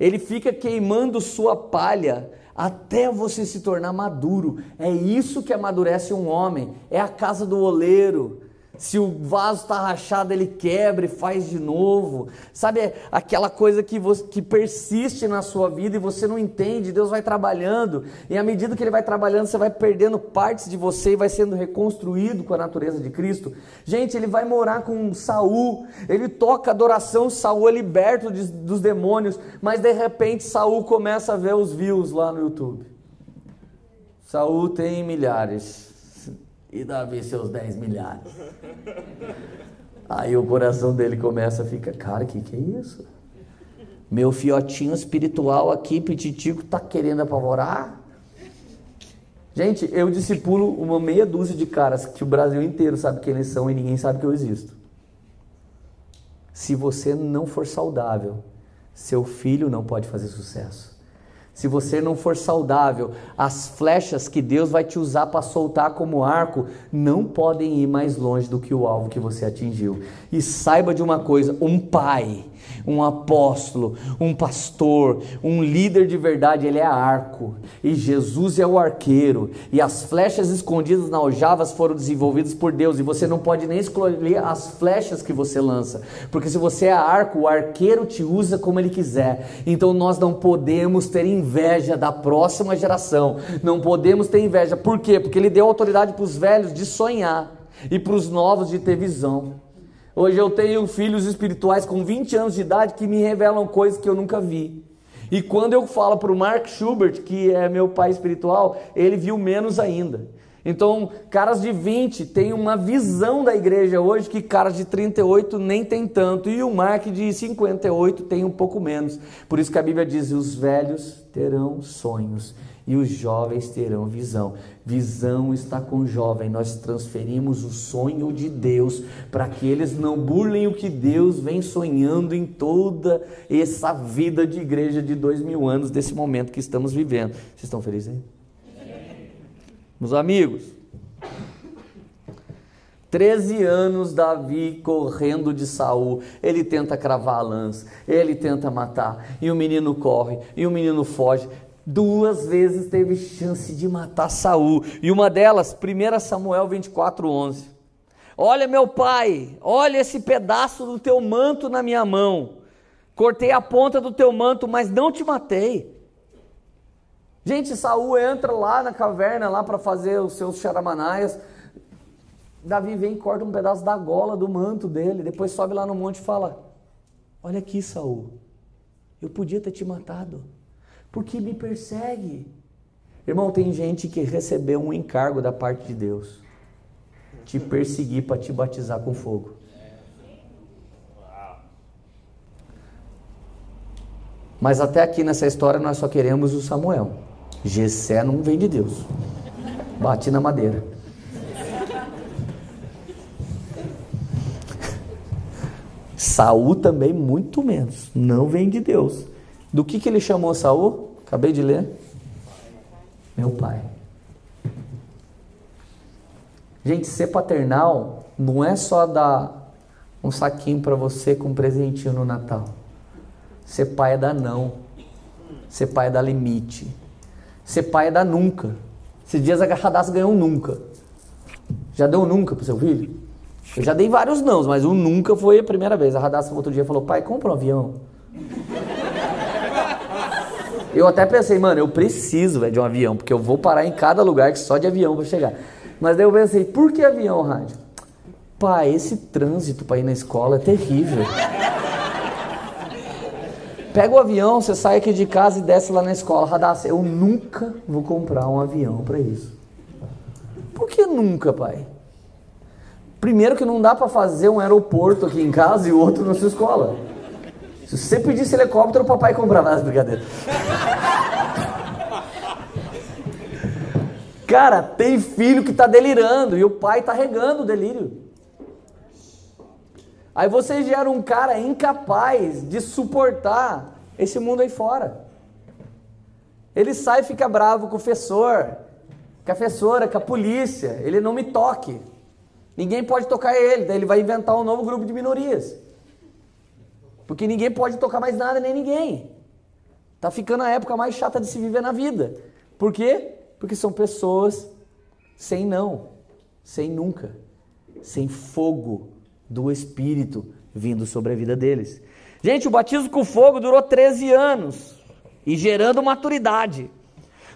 ele fica queimando sua palha até você se tornar maduro. É isso que amadurece um homem. É a casa do oleiro se o vaso está rachado, ele quebra e faz de novo. Sabe aquela coisa que, você, que persiste na sua vida e você não entende, Deus vai trabalhando, e à medida que Ele vai trabalhando, você vai perdendo partes de você e vai sendo reconstruído com a natureza de Cristo. Gente, ele vai morar com Saul, ele toca adoração, Saul é liberto de, dos demônios, mas de repente Saul começa a ver os views lá no YouTube. Saul tem milhares e Davi seus 10 milhares. Aí o coração dele começa a ficar, cara, que que é isso? Meu fiotinho espiritual aqui, pititico, tá querendo apavorar? Gente, eu discipulo uma meia dúzia de caras que o Brasil inteiro sabe quem eles são e ninguém sabe que eu existo. Se você não for saudável, seu filho não pode fazer sucesso. Se você não for saudável, as flechas que Deus vai te usar para soltar como arco não podem ir mais longe do que o alvo que você atingiu. E saiba de uma coisa: um pai um apóstolo, um pastor, um líder de verdade, ele é arco. E Jesus é o arqueiro. E as flechas escondidas na aljavas foram desenvolvidas por Deus. E você não pode nem escolher as flechas que você lança. Porque se você é arco, o arqueiro te usa como ele quiser. Então nós não podemos ter inveja da próxima geração. Não podemos ter inveja. Por quê? Porque ele deu autoridade para os velhos de sonhar e para os novos de ter visão. Hoje eu tenho filhos espirituais com 20 anos de idade que me revelam coisas que eu nunca vi. E quando eu falo para o Mark Schubert, que é meu pai espiritual, ele viu menos ainda. Então, caras de 20 têm uma visão da igreja hoje que caras de 38 nem tem tanto. E o Mark de 58 tem um pouco menos. Por isso que a Bíblia diz: os velhos terão sonhos e os jovens terão visão. Visão está com o jovem. Nós transferimos o sonho de Deus para que eles não burlem o que Deus vem sonhando em toda essa vida de igreja de dois mil anos, desse momento que estamos vivendo. Vocês estão felizes aí? Meus amigos, 13 anos Davi correndo de Saul. Ele tenta cravar a lança, ele tenta matar, e o menino corre, e o menino foge duas vezes teve chance de matar Saul. E uma delas, 1 Samuel 24:11. Olha meu pai, olha esse pedaço do teu manto na minha mão. Cortei a ponta do teu manto, mas não te matei. Gente, Saul entra lá na caverna lá para fazer os seus charamanaias. Davi vem e corta um pedaço da gola do manto dele, depois sobe lá no monte e fala: Olha aqui, Saul, eu podia ter te matado porque me persegue. Irmão, tem gente que recebeu um encargo da parte de Deus te perseguir para te batizar com fogo. Mas até aqui nessa história nós só queremos o Samuel. Gessé não vem de Deus. Bate na madeira. Saul também muito menos, não vem de Deus. Do que, que ele chamou Saul? Acabei de ler. Meu pai. Gente, ser paternal não é só dar um saquinho para você com um presentinho no Natal. Ser pai é dar não. Ser pai é dar limite. Ser pai é dar nunca. Esses dias a Radassa ganhou um nunca. Já deu um nunca pro seu filho? Eu já dei vários nãos, mas um nunca foi a primeira vez. A Radassa outro dia falou: pai, compra um avião. Eu até pensei, mano, eu preciso véio, de um avião, porque eu vou parar em cada lugar que só de avião vou chegar. Mas daí eu pensei, por que avião, rádio? Pai, esse trânsito para ir na escola é terrível. Pega o avião, você sai aqui de casa e desce lá na escola. Radassa, eu nunca vou comprar um avião para isso. Por que nunca, pai? Primeiro que não dá para fazer um aeroporto aqui em casa e outro na sua escola. Se você pedisse helicóptero, o papai comprava as brincadeiras. Cara, tem filho que está delirando e o pai está regando o delírio. Aí você gera um cara incapaz de suportar esse mundo aí fora. Ele sai e fica bravo com o professor, com a professora, com a polícia. Ele não me toque. Ninguém pode tocar ele. Daí ele vai inventar um novo grupo de minorias. Porque ninguém pode tocar mais nada nem ninguém. Tá ficando a época mais chata de se viver na vida. Por quê? Porque são pessoas sem não, sem nunca, sem fogo do Espírito vindo sobre a vida deles. Gente, o batismo com fogo durou 13 anos e gerando maturidade.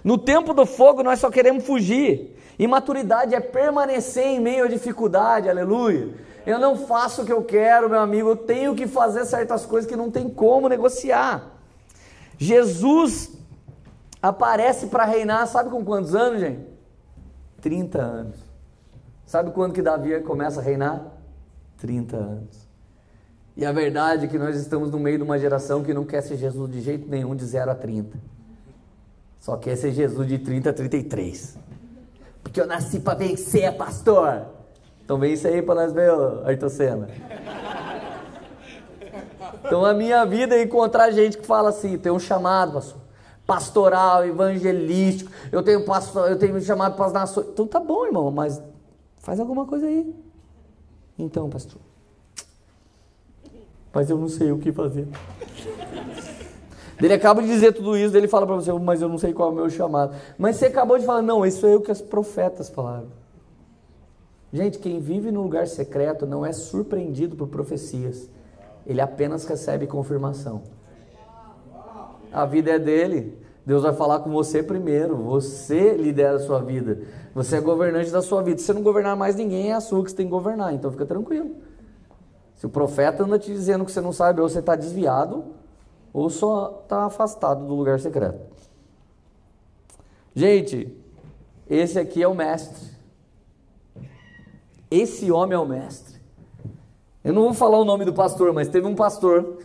No tempo do fogo nós só queremos fugir. E maturidade é permanecer em meio à dificuldade, aleluia. Eu não faço o que eu quero, meu amigo, eu tenho que fazer certas coisas que não tem como negociar. Jesus aparece para reinar, sabe com quantos anos, gente? 30 anos. Sabe quando que Davi começa a reinar? 30 anos. E a verdade é que nós estamos no meio de uma geração que não quer ser Jesus de jeito nenhum de 0 a 30. Só quer ser Jesus de 30 a 33. Porque eu nasci para vencer, pastor. Então vem isso aí para nós ver, Ayrton Senna. Então a minha vida é encontrar gente que fala assim, tem um chamado, pastor. pastoral, evangelístico, eu tenho pastor, eu tenho chamado para as nações. Então tá bom, irmão, mas faz alguma coisa aí. Então, pastor. Mas eu não sei o que fazer. Ele acaba de dizer tudo isso, ele fala para você, mas eu não sei qual é o meu chamado. Mas você acabou de falar, não, isso é o que os profetas falaram. Gente, quem vive no lugar secreto não é surpreendido por profecias. Ele apenas recebe confirmação. A vida é dele. Deus vai falar com você primeiro. Você lidera a sua vida. Você é governante da sua vida. Se você não governar mais ninguém, é a sua que você tem que governar. Então fica tranquilo. Se o profeta anda te dizendo que você não sabe, ou você está desviado, ou só está afastado do lugar secreto. Gente, esse aqui é o mestre. Esse homem é o mestre. Eu não vou falar o nome do pastor, mas teve um pastor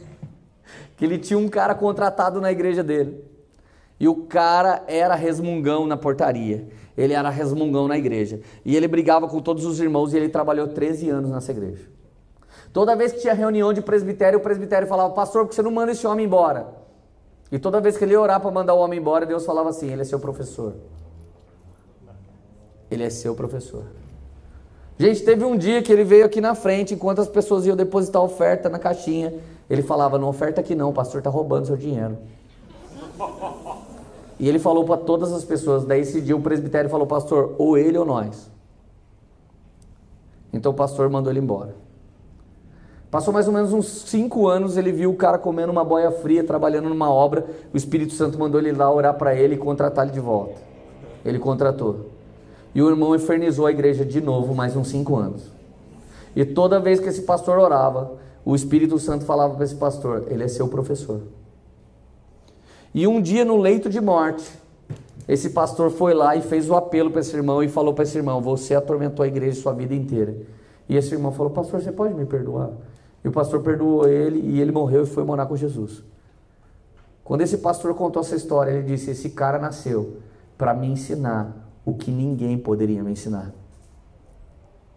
que ele tinha um cara contratado na igreja dele. E o cara era resmungão na portaria. Ele era resmungão na igreja. E ele brigava com todos os irmãos e ele trabalhou 13 anos nessa igreja. Toda vez que tinha reunião de presbitério, o presbitério falava, pastor, por que você não manda esse homem embora? E toda vez que ele ia orar para mandar o homem embora, Deus falava assim: ele é seu professor. Ele é seu professor. Gente, teve um dia que ele veio aqui na frente, enquanto as pessoas iam depositar oferta na caixinha, ele falava: Não oferta aqui não, o pastor está roubando seu dinheiro. E ele falou para todas as pessoas. Daí esse dia o presbitério falou: Pastor, ou ele ou nós. Então o pastor mandou ele embora. Passou mais ou menos uns cinco anos, ele viu o cara comendo uma boia fria, trabalhando numa obra. O Espírito Santo mandou ele lá orar para ele e contratar ele de volta. Ele contratou. E o irmão infernizou a igreja de novo, mais uns cinco anos. E toda vez que esse pastor orava, o Espírito Santo falava para esse pastor: Ele é seu professor. E um dia, no leito de morte, esse pastor foi lá e fez o apelo para esse irmão e falou para esse irmão: Você atormentou a igreja sua vida inteira. E esse irmão falou: Pastor, você pode me perdoar? E o pastor perdoou ele e ele morreu e foi morar com Jesus. Quando esse pastor contou essa história, ele disse: Esse cara nasceu para me ensinar o que ninguém poderia me ensinar.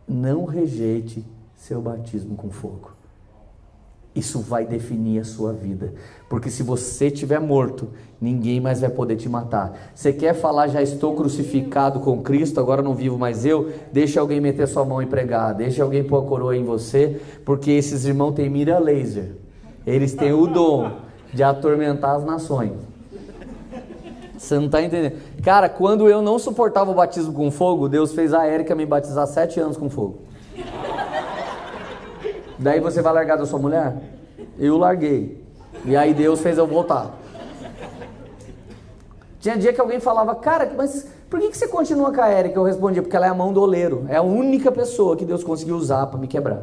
Não rejeite seu batismo com fogo. Isso vai definir a sua vida. Porque se você estiver morto, ninguém mais vai poder te matar. Você quer falar, já estou crucificado com Cristo, agora não vivo mais eu? Deixa alguém meter sua mão e pregar. Deixa alguém pôr a coroa em você. Porque esses irmãos têm mira laser. Eles têm o dom de atormentar as nações. Você não está entendendo? Cara, quando eu não suportava o batismo com fogo, Deus fez a Érica me batizar sete anos com fogo. Daí você vai largar da sua mulher? Eu larguei. E aí Deus fez eu voltar. Tinha dia que alguém falava, cara, mas por que, que você continua com a Érica? Eu respondia, porque ela é a mão do oleiro. É a única pessoa que Deus conseguiu usar para me quebrar.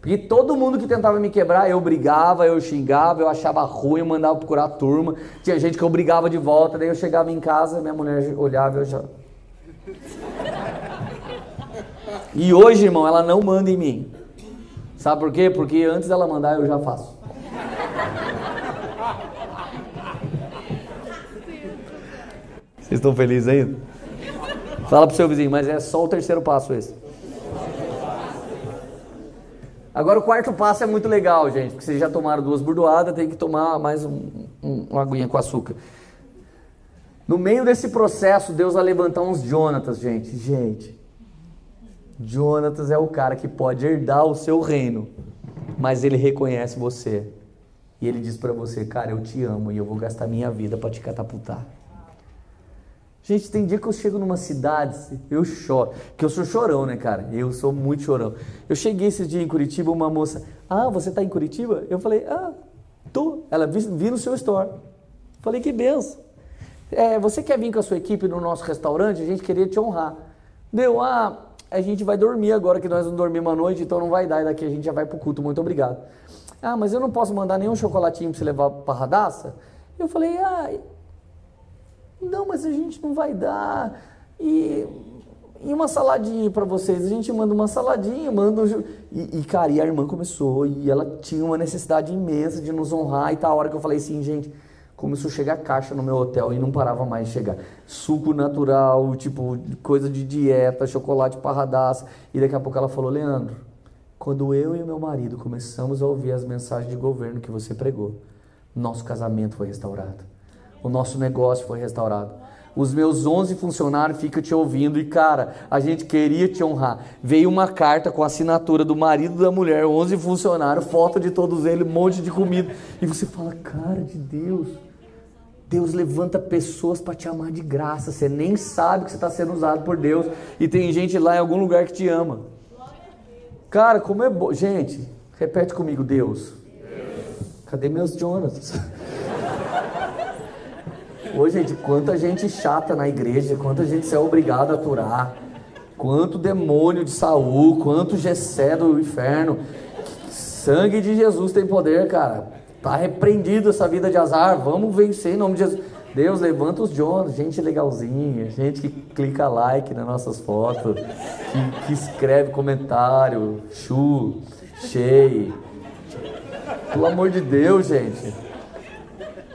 Porque todo mundo que tentava me quebrar, eu brigava, eu xingava, eu achava ruim, eu mandava procurar a turma. Tinha gente que eu brigava de volta, daí eu chegava em casa, minha mulher olhava e eu já. E hoje, irmão, ela não manda em mim. Sabe por quê? Porque antes dela mandar eu já faço. Vocês estão felizes ainda? Fala pro seu vizinho, mas é só o terceiro passo esse. Agora o quarto passo é muito legal, gente, porque vocês já tomaram duas burdoadas, tem que tomar mais um, um, uma aguinha com açúcar. No meio desse processo, Deus vai levantar uns Jonatas, gente. Gente, Jonatas é o cara que pode herdar o seu reino, mas ele reconhece você. E ele diz para você, cara, eu te amo e eu vou gastar minha vida para te catapultar. Gente, tem dia que eu chego numa cidade, eu choro, que eu sou chorão, né, cara? Eu sou muito chorão. Eu cheguei esse dia em Curitiba, uma moça, ah, você tá em Curitiba? Eu falei, ah, tô. Ela vi, vi no seu store. Falei, que benção. É, você quer vir com a sua equipe no nosso restaurante? A gente queria te honrar. Deu, ah, a gente vai dormir agora que nós não dormimos à noite, então não vai dar, e daqui a gente já vai pro culto, muito obrigado. Ah, mas eu não posso mandar nenhum chocolatinho para você levar para Radassa? Eu falei, ah, não, mas a gente não vai dar. E, e uma saladinha para vocês, a gente manda uma saladinha, manda um... e, e, cara, e a irmã começou, e ela tinha uma necessidade imensa de nos honrar, e tá a hora que eu falei assim, gente começou a chegar caixa no meu hotel e não parava mais de chegar. Suco natural, tipo, coisa de dieta, chocolate parradaça. E daqui a pouco ela falou, Leandro, quando eu e meu marido começamos a ouvir as mensagens de governo que você pregou, nosso casamento foi restaurado. O nosso negócio foi restaurado. Os meus 11 funcionários ficam te ouvindo e, cara, a gente queria te honrar. Veio uma carta com a assinatura do marido da mulher, 11 funcionários, foto de todos eles, um monte de comida. E você fala, cara de Deus, Deus levanta pessoas para te amar de graça. Você nem sabe que você está sendo usado por Deus. E tem gente lá em algum lugar que te ama. Cara, como é bom. Gente, repete comigo, Deus. Cadê meus Jonas? Ô, gente, quanta gente chata na igreja, quanta gente é obrigada a aturar, quanto demônio de Saul, quanto Gessé do inferno. Sangue de Jesus tem poder, cara. Tá repreendido essa vida de azar. Vamos vencer em nome de Jesus. Deus levanta os Jonas, gente legalzinha, gente que clica like nas nossas fotos, que, que escreve comentário, chu, cheio. Pelo amor de Deus, gente.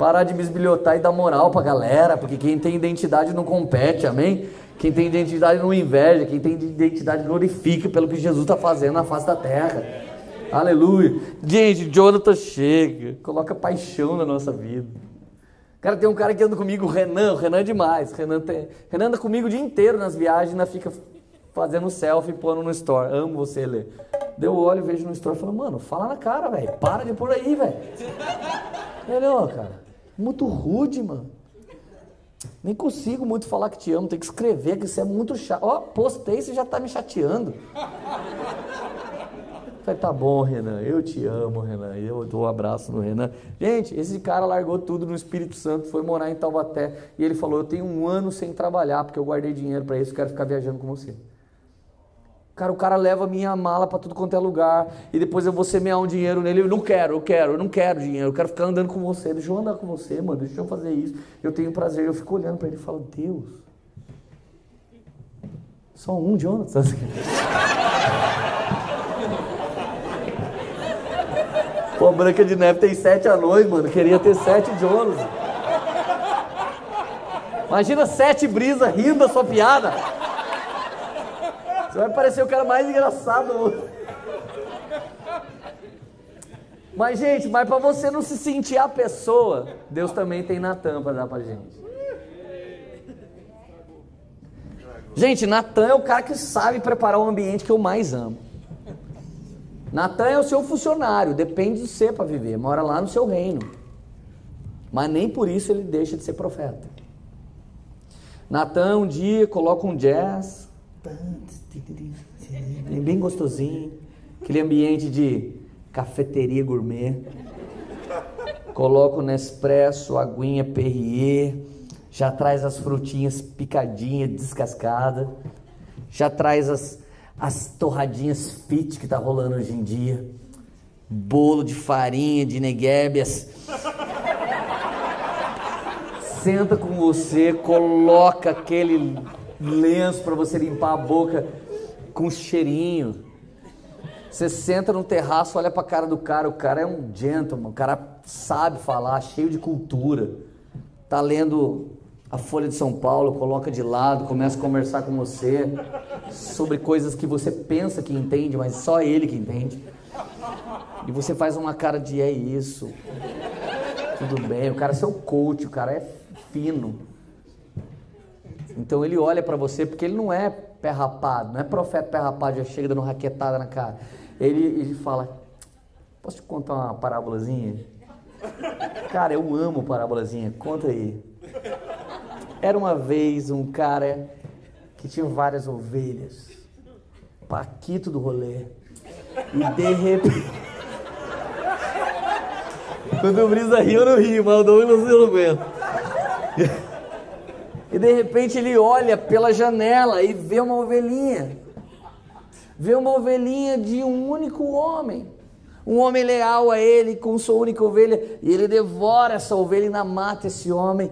Parar de bisbilhotar e dar moral pra galera, porque quem tem identidade não compete, amém? Quem tem identidade não inveja, quem tem identidade glorifica pelo que Jesus está fazendo na face da terra. Aleluia. Gente, Jonathan chega, coloca paixão na nossa vida. Cara, tem um cara que anda comigo, o Renan, o Renan é demais. Renan, tem, Renan anda comigo o dia inteiro nas viagens, ainda fica fazendo selfie pondo no store. Amo você, Lê. Deu olho, vejo no store e falo, mano, fala na cara, velho. Para de por aí, velho. Melhor, cara. Muito rude, mano. Nem consigo muito falar que te amo, tem que escrever, que isso é muito chato. Ó, oh, postei, você já tá me chateando. Falei, tá bom, Renan, eu te amo, Renan. Eu dou um abraço no Renan. Gente, esse cara largou tudo no Espírito Santo, foi morar em Taubaté. E ele falou: Eu tenho um ano sem trabalhar, porque eu guardei dinheiro para isso, quero ficar viajando com você. Cara, o cara leva minha mala para tudo quanto é lugar e depois eu vou semear um dinheiro nele. Eu não quero, eu quero, eu não quero dinheiro, eu quero ficar andando com você. Deixa eu andar com você, mano, deixa eu fazer isso. Eu tenho prazer. Eu fico olhando para ele e falo: Deus, só um, Jonathan. Pô, Branca de Neve tem sete anões, mano. Queria ter sete Jonas. Imagina sete brisas rindo da sua piada. Você vai parecer o cara mais engraçado. Mas, gente, mas para você não se sentir a pessoa, Deus também tem Natan para dar pra gente. Gente, Natan é o cara que sabe preparar o ambiente que eu mais amo. Natan é o seu funcionário, depende de você para viver, mora lá no seu reino. Mas nem por isso ele deixa de ser profeta. Natan um dia coloca um jazz, bem gostosinho, aquele ambiente de cafeteria gourmet. Coloca o Nespresso, aguinha Perrier, já traz as frutinhas picadinhas, descascadas, já traz as as torradinhas fit que tá rolando hoje em dia, bolo de farinha, de neguébias. Senta com você, coloca aquele lenço para você limpar a boca com cheirinho. Você senta no terraço, olha para a cara do cara, o cara é um gentleman, o cara sabe falar, cheio de cultura. Tá lendo a Folha de São Paulo, coloca de lado, começa a conversar com você sobre coisas que você pensa que entende, mas só ele que entende. E você faz uma cara de é isso. Tudo bem, o cara é seu coach, o cara é fino. Então ele olha para você porque ele não é pé rapado, não é profeta pé rapado, já chega dando raquetada na cara. Ele, ele fala: Posso te contar uma parábolazinha? Cara, eu amo parábolazinha, conta aí. Era uma vez um cara que tinha várias ovelhas, Paquito do rolê, e de repente. Quando o Brisa ri, eu não rio, mas o Douglas não aguento. E de repente ele olha pela janela e vê uma ovelhinha. Vê uma ovelhinha de um único homem. Um homem leal a ele, com sua única ovelha. E ele devora essa ovelha e ainda mata esse homem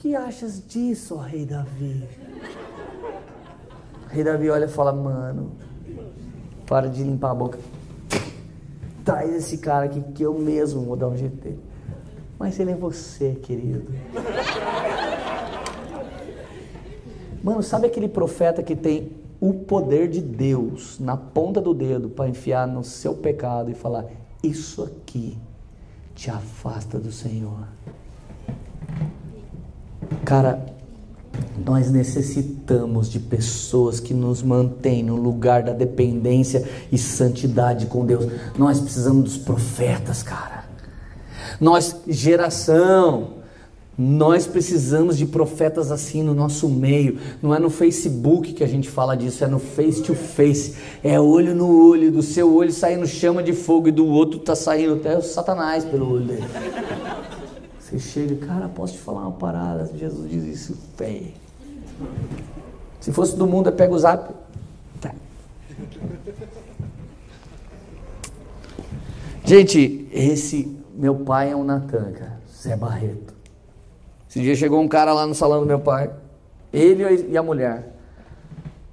que achas disso, rei Davi? rei Davi olha e fala, mano, para de limpar a boca. Traz esse cara aqui que eu mesmo vou dar um dele. Mas ele é você, querido. Mano, sabe aquele profeta que tem o poder de Deus na ponta do dedo para enfiar no seu pecado e falar: Isso aqui te afasta do Senhor. Cara, nós necessitamos de pessoas que nos mantêm no lugar da dependência e santidade com Deus. Nós precisamos dos profetas, cara. Nós, geração, nós precisamos de profetas assim no nosso meio. Não é no Facebook que a gente fala disso, é no face to face. É olho no olho, do seu olho saindo chama de fogo e do outro tá saindo até o Satanás pelo olho dele. Você chega, cara, posso te falar uma parada? Jesus diz isso, fé. Se fosse do mundo, eu pego o zap. Tá. Gente, esse meu pai é um Natan, cara. Zé Barreto. Esse dia chegou um cara lá no salão do meu pai. Ele e a mulher.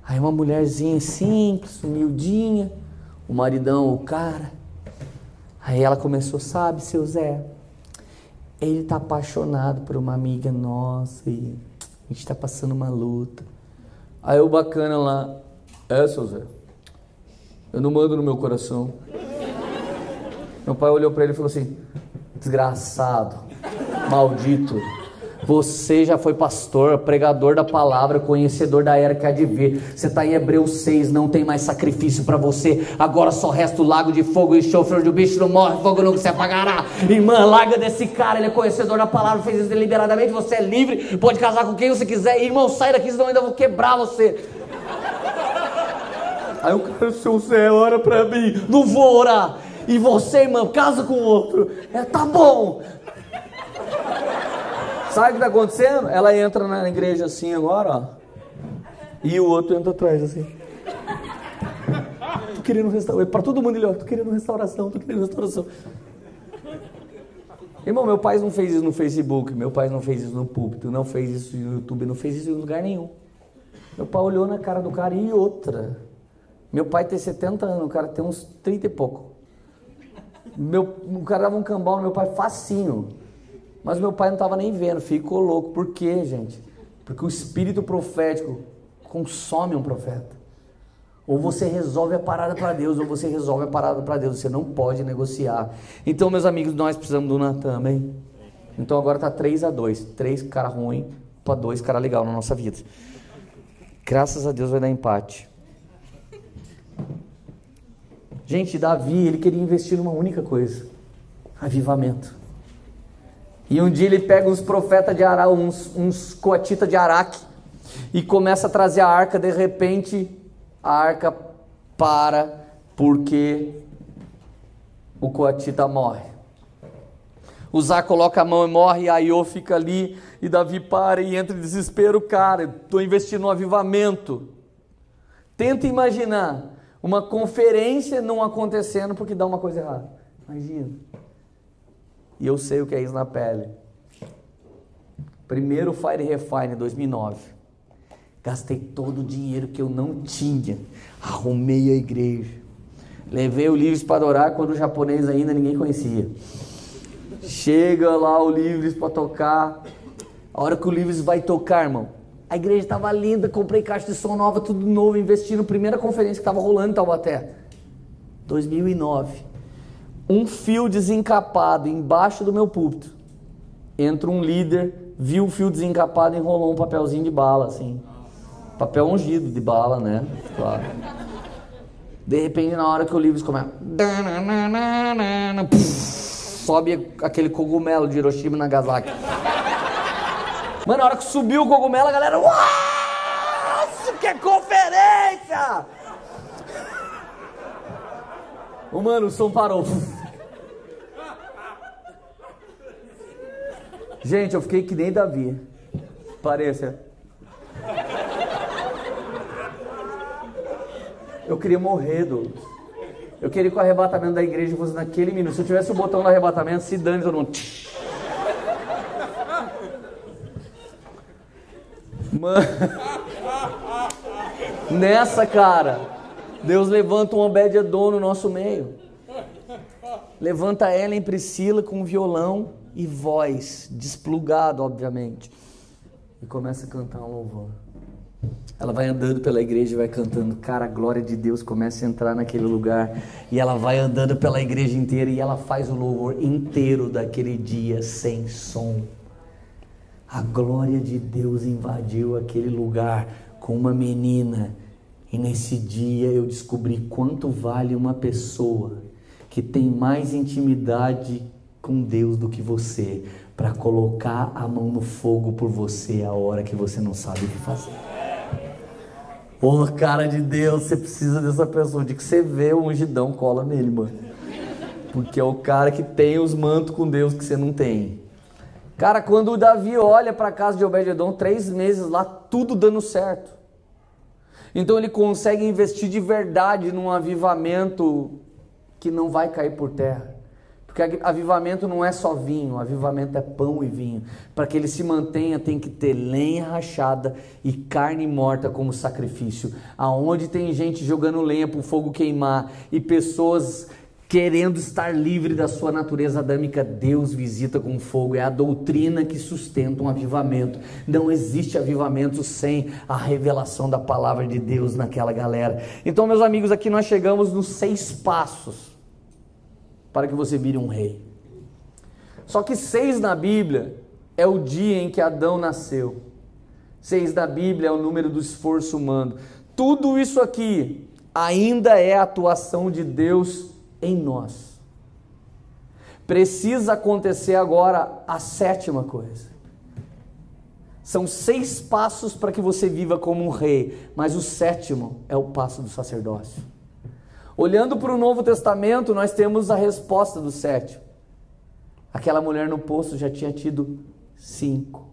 Aí uma mulherzinha simples, humildinha. O maridão, o cara. Aí ela começou, sabe, seu Zé, ele está apaixonado por uma amiga nossa e a gente está passando uma luta. Aí o bacana lá, é, seu Zé, eu não mando no meu coração. Meu pai olhou para ele e falou assim: desgraçado, maldito. Você já foi pastor, pregador da palavra, conhecedor da era que há de vir. Você está em Hebreus 6, não tem mais sacrifício para você. Agora só resta o lago de fogo e enxofre onde o bicho não morre, fogo nunca se apagará. Irmã, larga desse cara, ele é conhecedor da palavra, fez isso deliberadamente. Você é livre, pode casar com quem você quiser. Irmão, sai daqui, senão eu ainda vou quebrar você. Aí o cara, seu Zé, ora para mim. Não vou orar. E você, irmão, casa com outro. É, tá bom. Sabe o que está acontecendo? Ela entra na igreja assim agora, ó. E o outro entra atrás assim. Tô querendo restauração. Para todo mundo ele, ó, tô querendo restauração, tô querendo restauração. Irmão, meu pai não fez isso no Facebook, meu pai não fez isso no púlpito, não fez isso no YouTube, não fez isso em lugar nenhum. Meu pai olhou na cara do cara e outra. Meu pai tem 70 anos, o cara tem uns 30 e pouco. Meu, o cara dava um cambal no meu pai facinho. Mas meu pai não estava nem vendo, ficou louco. Por quê, gente? Porque o espírito profético consome um profeta. Ou você resolve a parada para Deus, ou você resolve a parada para Deus. Você não pode negociar. Então, meus amigos, nós precisamos do Natan, amém? Então agora está 3 a 2 Três cara ruim para dois cara legal na nossa vida. Graças a Deus vai dar empate. Gente, Davi, ele queria investir numa única coisa: avivamento. E um dia ele pega uns profetas de Araque, uns, uns coatitas de Araque, e começa a trazer a arca. De repente, a arca para, porque o coatita morre. Uzá coloca a mão e morre, e Aiô fica ali, e Davi para e entra em desespero. Cara, estou investindo no avivamento. Tenta imaginar uma conferência não acontecendo porque dá uma coisa errada. Imagina. E eu sei o que é isso na pele. Primeiro Fire Refine 2009. Gastei todo o dinheiro que eu não tinha. Arrumei a igreja. Levei o Livres para adorar quando o japonês ainda ninguém conhecia. Chega lá o Livres para tocar. A hora que o Livres vai tocar, irmão. A igreja estava linda, comprei caixa de som nova, tudo novo, investi na primeira conferência que estava rolando em Taubaté. 2009 um fio desencapado embaixo do meu púlpito. Entra um líder, viu o fio desencapado e enrolou um papelzinho de bala, assim. Papel ungido de bala, né? Claro. De repente, na hora que o livro começa. Sobe aquele cogumelo de Hiroshima e Nagasaki. Mano, na hora que subiu o cogumelo, a galera. Nossa, que conferência! Ô, mano, o som parou. Gente, eu fiquei que nem Davi. Pareça. Eu queria morrer, Douglas. Eu queria que o arrebatamento da igreja fosse naquele minuto. Se eu tivesse o botão do arrebatamento, se dane todo mundo. Mano. Nessa, cara, Deus levanta um Obed-Edom no nosso meio. Levanta ela em Priscila com um violão e voz, desplugado, obviamente. E começa a cantar um louvor. Ela vai andando pela igreja e vai cantando, cara, a glória de Deus começa a entrar naquele lugar. E ela vai andando pela igreja inteira e ela faz o louvor inteiro daquele dia sem som. a glória de Deus invadiu aquele lugar com uma menina. E nesse dia eu descobri quanto vale uma pessoa que tem mais intimidade com Deus do que você, para colocar a mão no fogo por você a hora que você não sabe o que fazer. Ô oh, cara de Deus, você precisa dessa pessoa. De que você vê o ungidão, cola nele, mano. Porque é o cara que tem os mantos com Deus que você não tem. Cara, quando o Davi olha para a casa de Obed-Edom, três meses lá, tudo dando certo. Então ele consegue investir de verdade num avivamento que não vai cair por terra. Porque avivamento não é só vinho, avivamento é pão e vinho. Para que ele se mantenha, tem que ter lenha rachada e carne morta como sacrifício. Aonde tem gente jogando lenha para o fogo queimar e pessoas querendo estar livre da sua natureza adâmica, Deus visita com fogo. É a doutrina que sustenta um avivamento. Não existe avivamento sem a revelação da palavra de Deus naquela galera. Então, meus amigos, aqui nós chegamos nos seis passos para que você vire um rei. Só que seis na Bíblia é o dia em que Adão nasceu. Seis da Bíblia é o número do esforço humano. Tudo isso aqui ainda é a atuação de Deus em nós. Precisa acontecer agora a sétima coisa. São seis passos para que você viva como um rei, mas o sétimo é o passo do sacerdócio. Olhando para o Novo Testamento, nós temos a resposta do sétimo. Aquela mulher no poço já tinha tido cinco.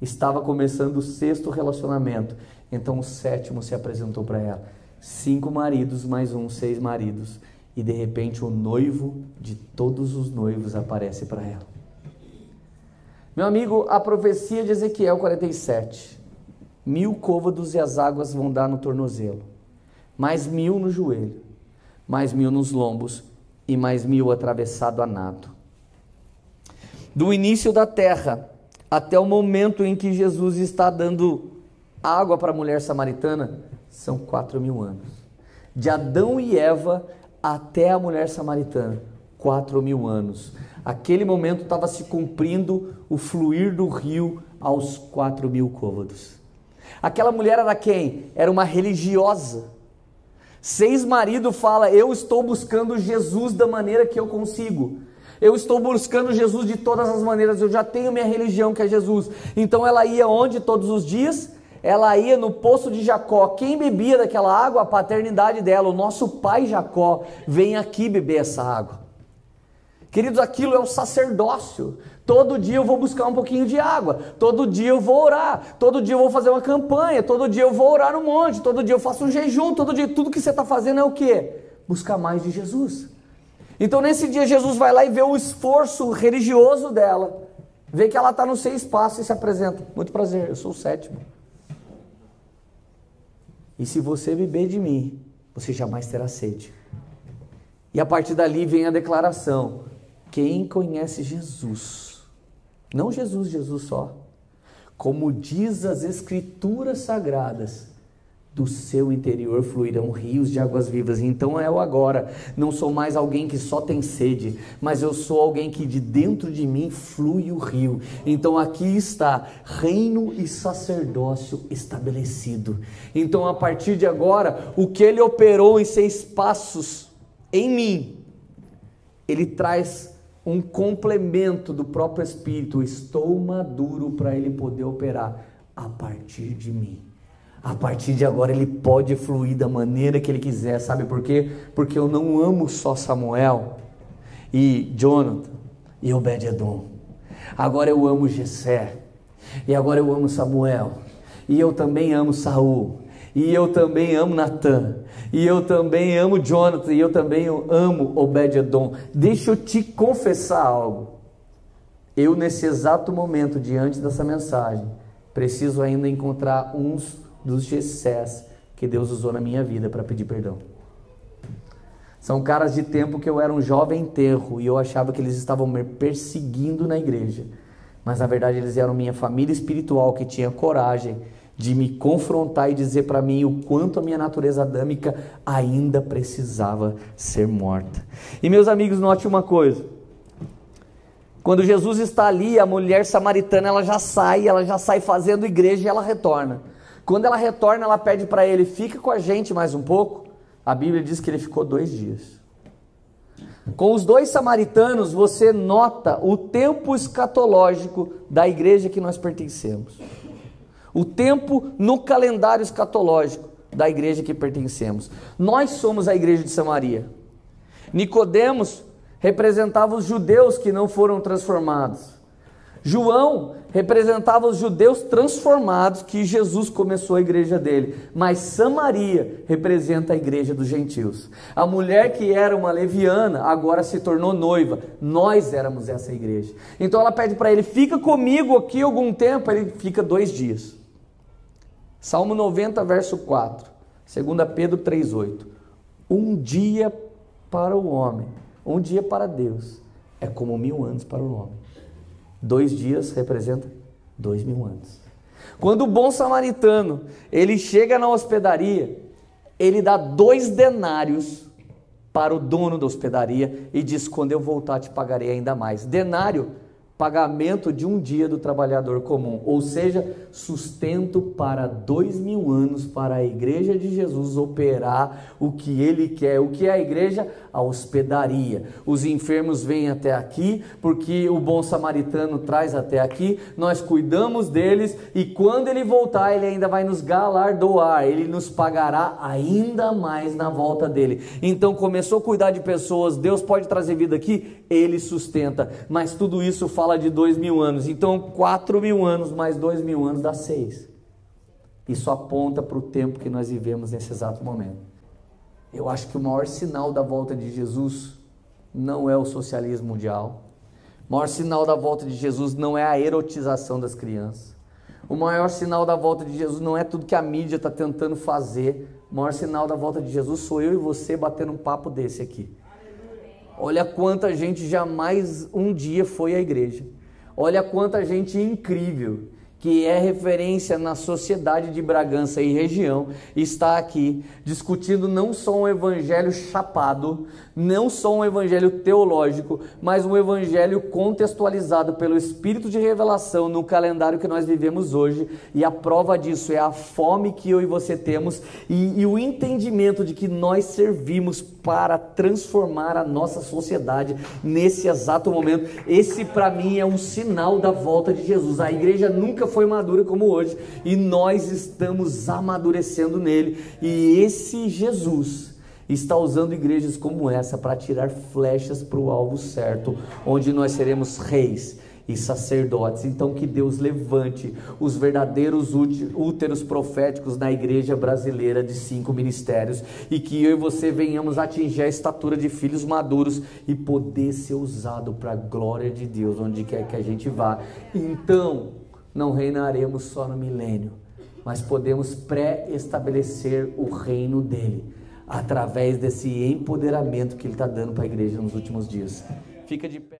Estava começando o sexto relacionamento. Então o sétimo se apresentou para ela. Cinco maridos, mais um, seis maridos. E de repente o noivo de todos os noivos aparece para ela. Meu amigo, a profecia de Ezequiel 47. Mil côvados e as águas vão dar no tornozelo, mais mil no joelho mais mil nos lombos e mais mil atravessado a nado. Do início da terra até o momento em que Jesus está dando água para a mulher samaritana, são quatro mil anos. De Adão e Eva até a mulher samaritana, quatro mil anos. Aquele momento estava se cumprindo o fluir do rio aos quatro mil côvados. Aquela mulher era quem? Era uma religiosa Seis marido fala: Eu estou buscando Jesus da maneira que eu consigo. Eu estou buscando Jesus de todas as maneiras. Eu já tenho minha religião que é Jesus. Então ela ia onde todos os dias? Ela ia no poço de Jacó. Quem bebia daquela água? A paternidade dela. O nosso pai Jacó vem aqui beber essa água. Queridos, aquilo é o sacerdócio. Todo dia eu vou buscar um pouquinho de água, todo dia eu vou orar, todo dia eu vou fazer uma campanha, todo dia eu vou orar no monte, todo dia eu faço um jejum, todo dia tudo que você está fazendo é o que? Buscar mais de Jesus. Então nesse dia Jesus vai lá e vê o esforço religioso dela, vê que ela está no seis passos e se apresenta. Muito prazer, eu sou o sétimo. E se você beber de mim, você jamais terá sede. E a partir dali vem a declaração: quem conhece Jesus não Jesus, Jesus só. Como diz as Escrituras Sagradas, do seu interior fluirão rios de águas vivas. Então é o agora. Não sou mais alguém que só tem sede, mas eu sou alguém que de dentro de mim flui o rio. Então aqui está reino e sacerdócio estabelecido. Então a partir de agora, o que ele operou em seis passos em mim, ele traz um complemento do próprio Espírito. Estou maduro para ele poder operar a partir de mim. A partir de agora ele pode fluir da maneira que ele quiser, sabe por quê? Porque eu não amo só Samuel e Jonathan e Obed-edom. Agora eu amo Jessé. E agora eu amo Samuel. E eu também amo Saul. E eu também amo Natan. E eu também amo Jonathan. E eu também amo Obed-Edom. Deixa eu te confessar algo. Eu, nesse exato momento, diante dessa mensagem, preciso ainda encontrar uns dos Gessés que Deus usou na minha vida para pedir perdão. São caras de tempo que eu era um jovem enterro e eu achava que eles estavam me perseguindo na igreja. Mas na verdade eles eram minha família espiritual que tinha coragem de me confrontar e dizer para mim o quanto a minha natureza adâmica ainda precisava ser morta. E meus amigos, note uma coisa. Quando Jesus está ali, a mulher samaritana ela já sai, ela já sai fazendo igreja e ela retorna. Quando ela retorna, ela pede para ele: fica com a gente mais um pouco. A Bíblia diz que ele ficou dois dias. Com os dois samaritanos, você nota o tempo escatológico da igreja que nós pertencemos. O tempo no calendário escatológico da igreja que pertencemos. Nós somos a igreja de Samaria. Nicodemos representava os judeus que não foram transformados. João representava os judeus transformados que Jesus começou a igreja dele, mas Samaria representa a igreja dos gentios. A mulher que era uma leviana agora se tornou noiva. Nós éramos essa igreja. Então ela pede para ele: "Fica comigo aqui algum tempo". Ele fica dois dias. Salmo 90, verso 4. 2 Pedro 3:8. Um dia para o homem, um dia para Deus é como mil anos para o homem. Dois dias representa dois mil anos. Quando o bom samaritano ele chega na hospedaria, ele dá dois denários para o dono da hospedaria e diz: Quando eu voltar, te pagarei ainda mais. Denário pagamento de um dia do trabalhador comum, ou seja, sustento para dois mil anos para a igreja de Jesus operar o que ele quer. O que é a igreja? A hospedaria. Os enfermos vêm até aqui, porque o bom samaritano traz até aqui, nós cuidamos deles e quando ele voltar, ele ainda vai nos galardoar, ele nos pagará ainda mais na volta dele. Então começou a cuidar de pessoas, Deus pode trazer vida aqui, ele sustenta, mas tudo isso fala fala de dois mil anos. Então, quatro mil anos mais dois mil anos dá seis. Isso aponta para o tempo que nós vivemos nesse exato momento. Eu acho que o maior sinal da volta de Jesus não é o socialismo mundial. O maior sinal da volta de Jesus não é a erotização das crianças. O maior sinal da volta de Jesus não é tudo que a mídia está tentando fazer. O maior sinal da volta de Jesus sou eu e você batendo um papo desse aqui. Olha quanta gente jamais um dia foi à igreja. Olha quanta gente incrível que é referência na sociedade de Bragança e região, está aqui discutindo não só um evangelho chapado, não só um evangelho teológico, mas um evangelho contextualizado pelo Espírito de revelação no calendário que nós vivemos hoje. E a prova disso é a fome que eu e você temos e, e o entendimento de que nós servimos para transformar a nossa sociedade nesse exato momento. Esse, para mim, é um sinal da volta de Jesus. A igreja nunca foi madura como hoje e nós estamos amadurecendo nele. E esse Jesus está usando igrejas como essa para tirar flechas para o alvo certo, onde nós seremos reis e sacerdotes. Então, que Deus levante os verdadeiros úteros proféticos na igreja brasileira de cinco ministérios e que eu e você venhamos atingir a estatura de filhos maduros e poder ser usado para a glória de Deus, onde quer que a gente vá. Então, não reinaremos só no milênio, mas podemos pré-estabelecer o reino dele através desse empoderamento que ele está dando para a igreja nos últimos dias. Fica de pé.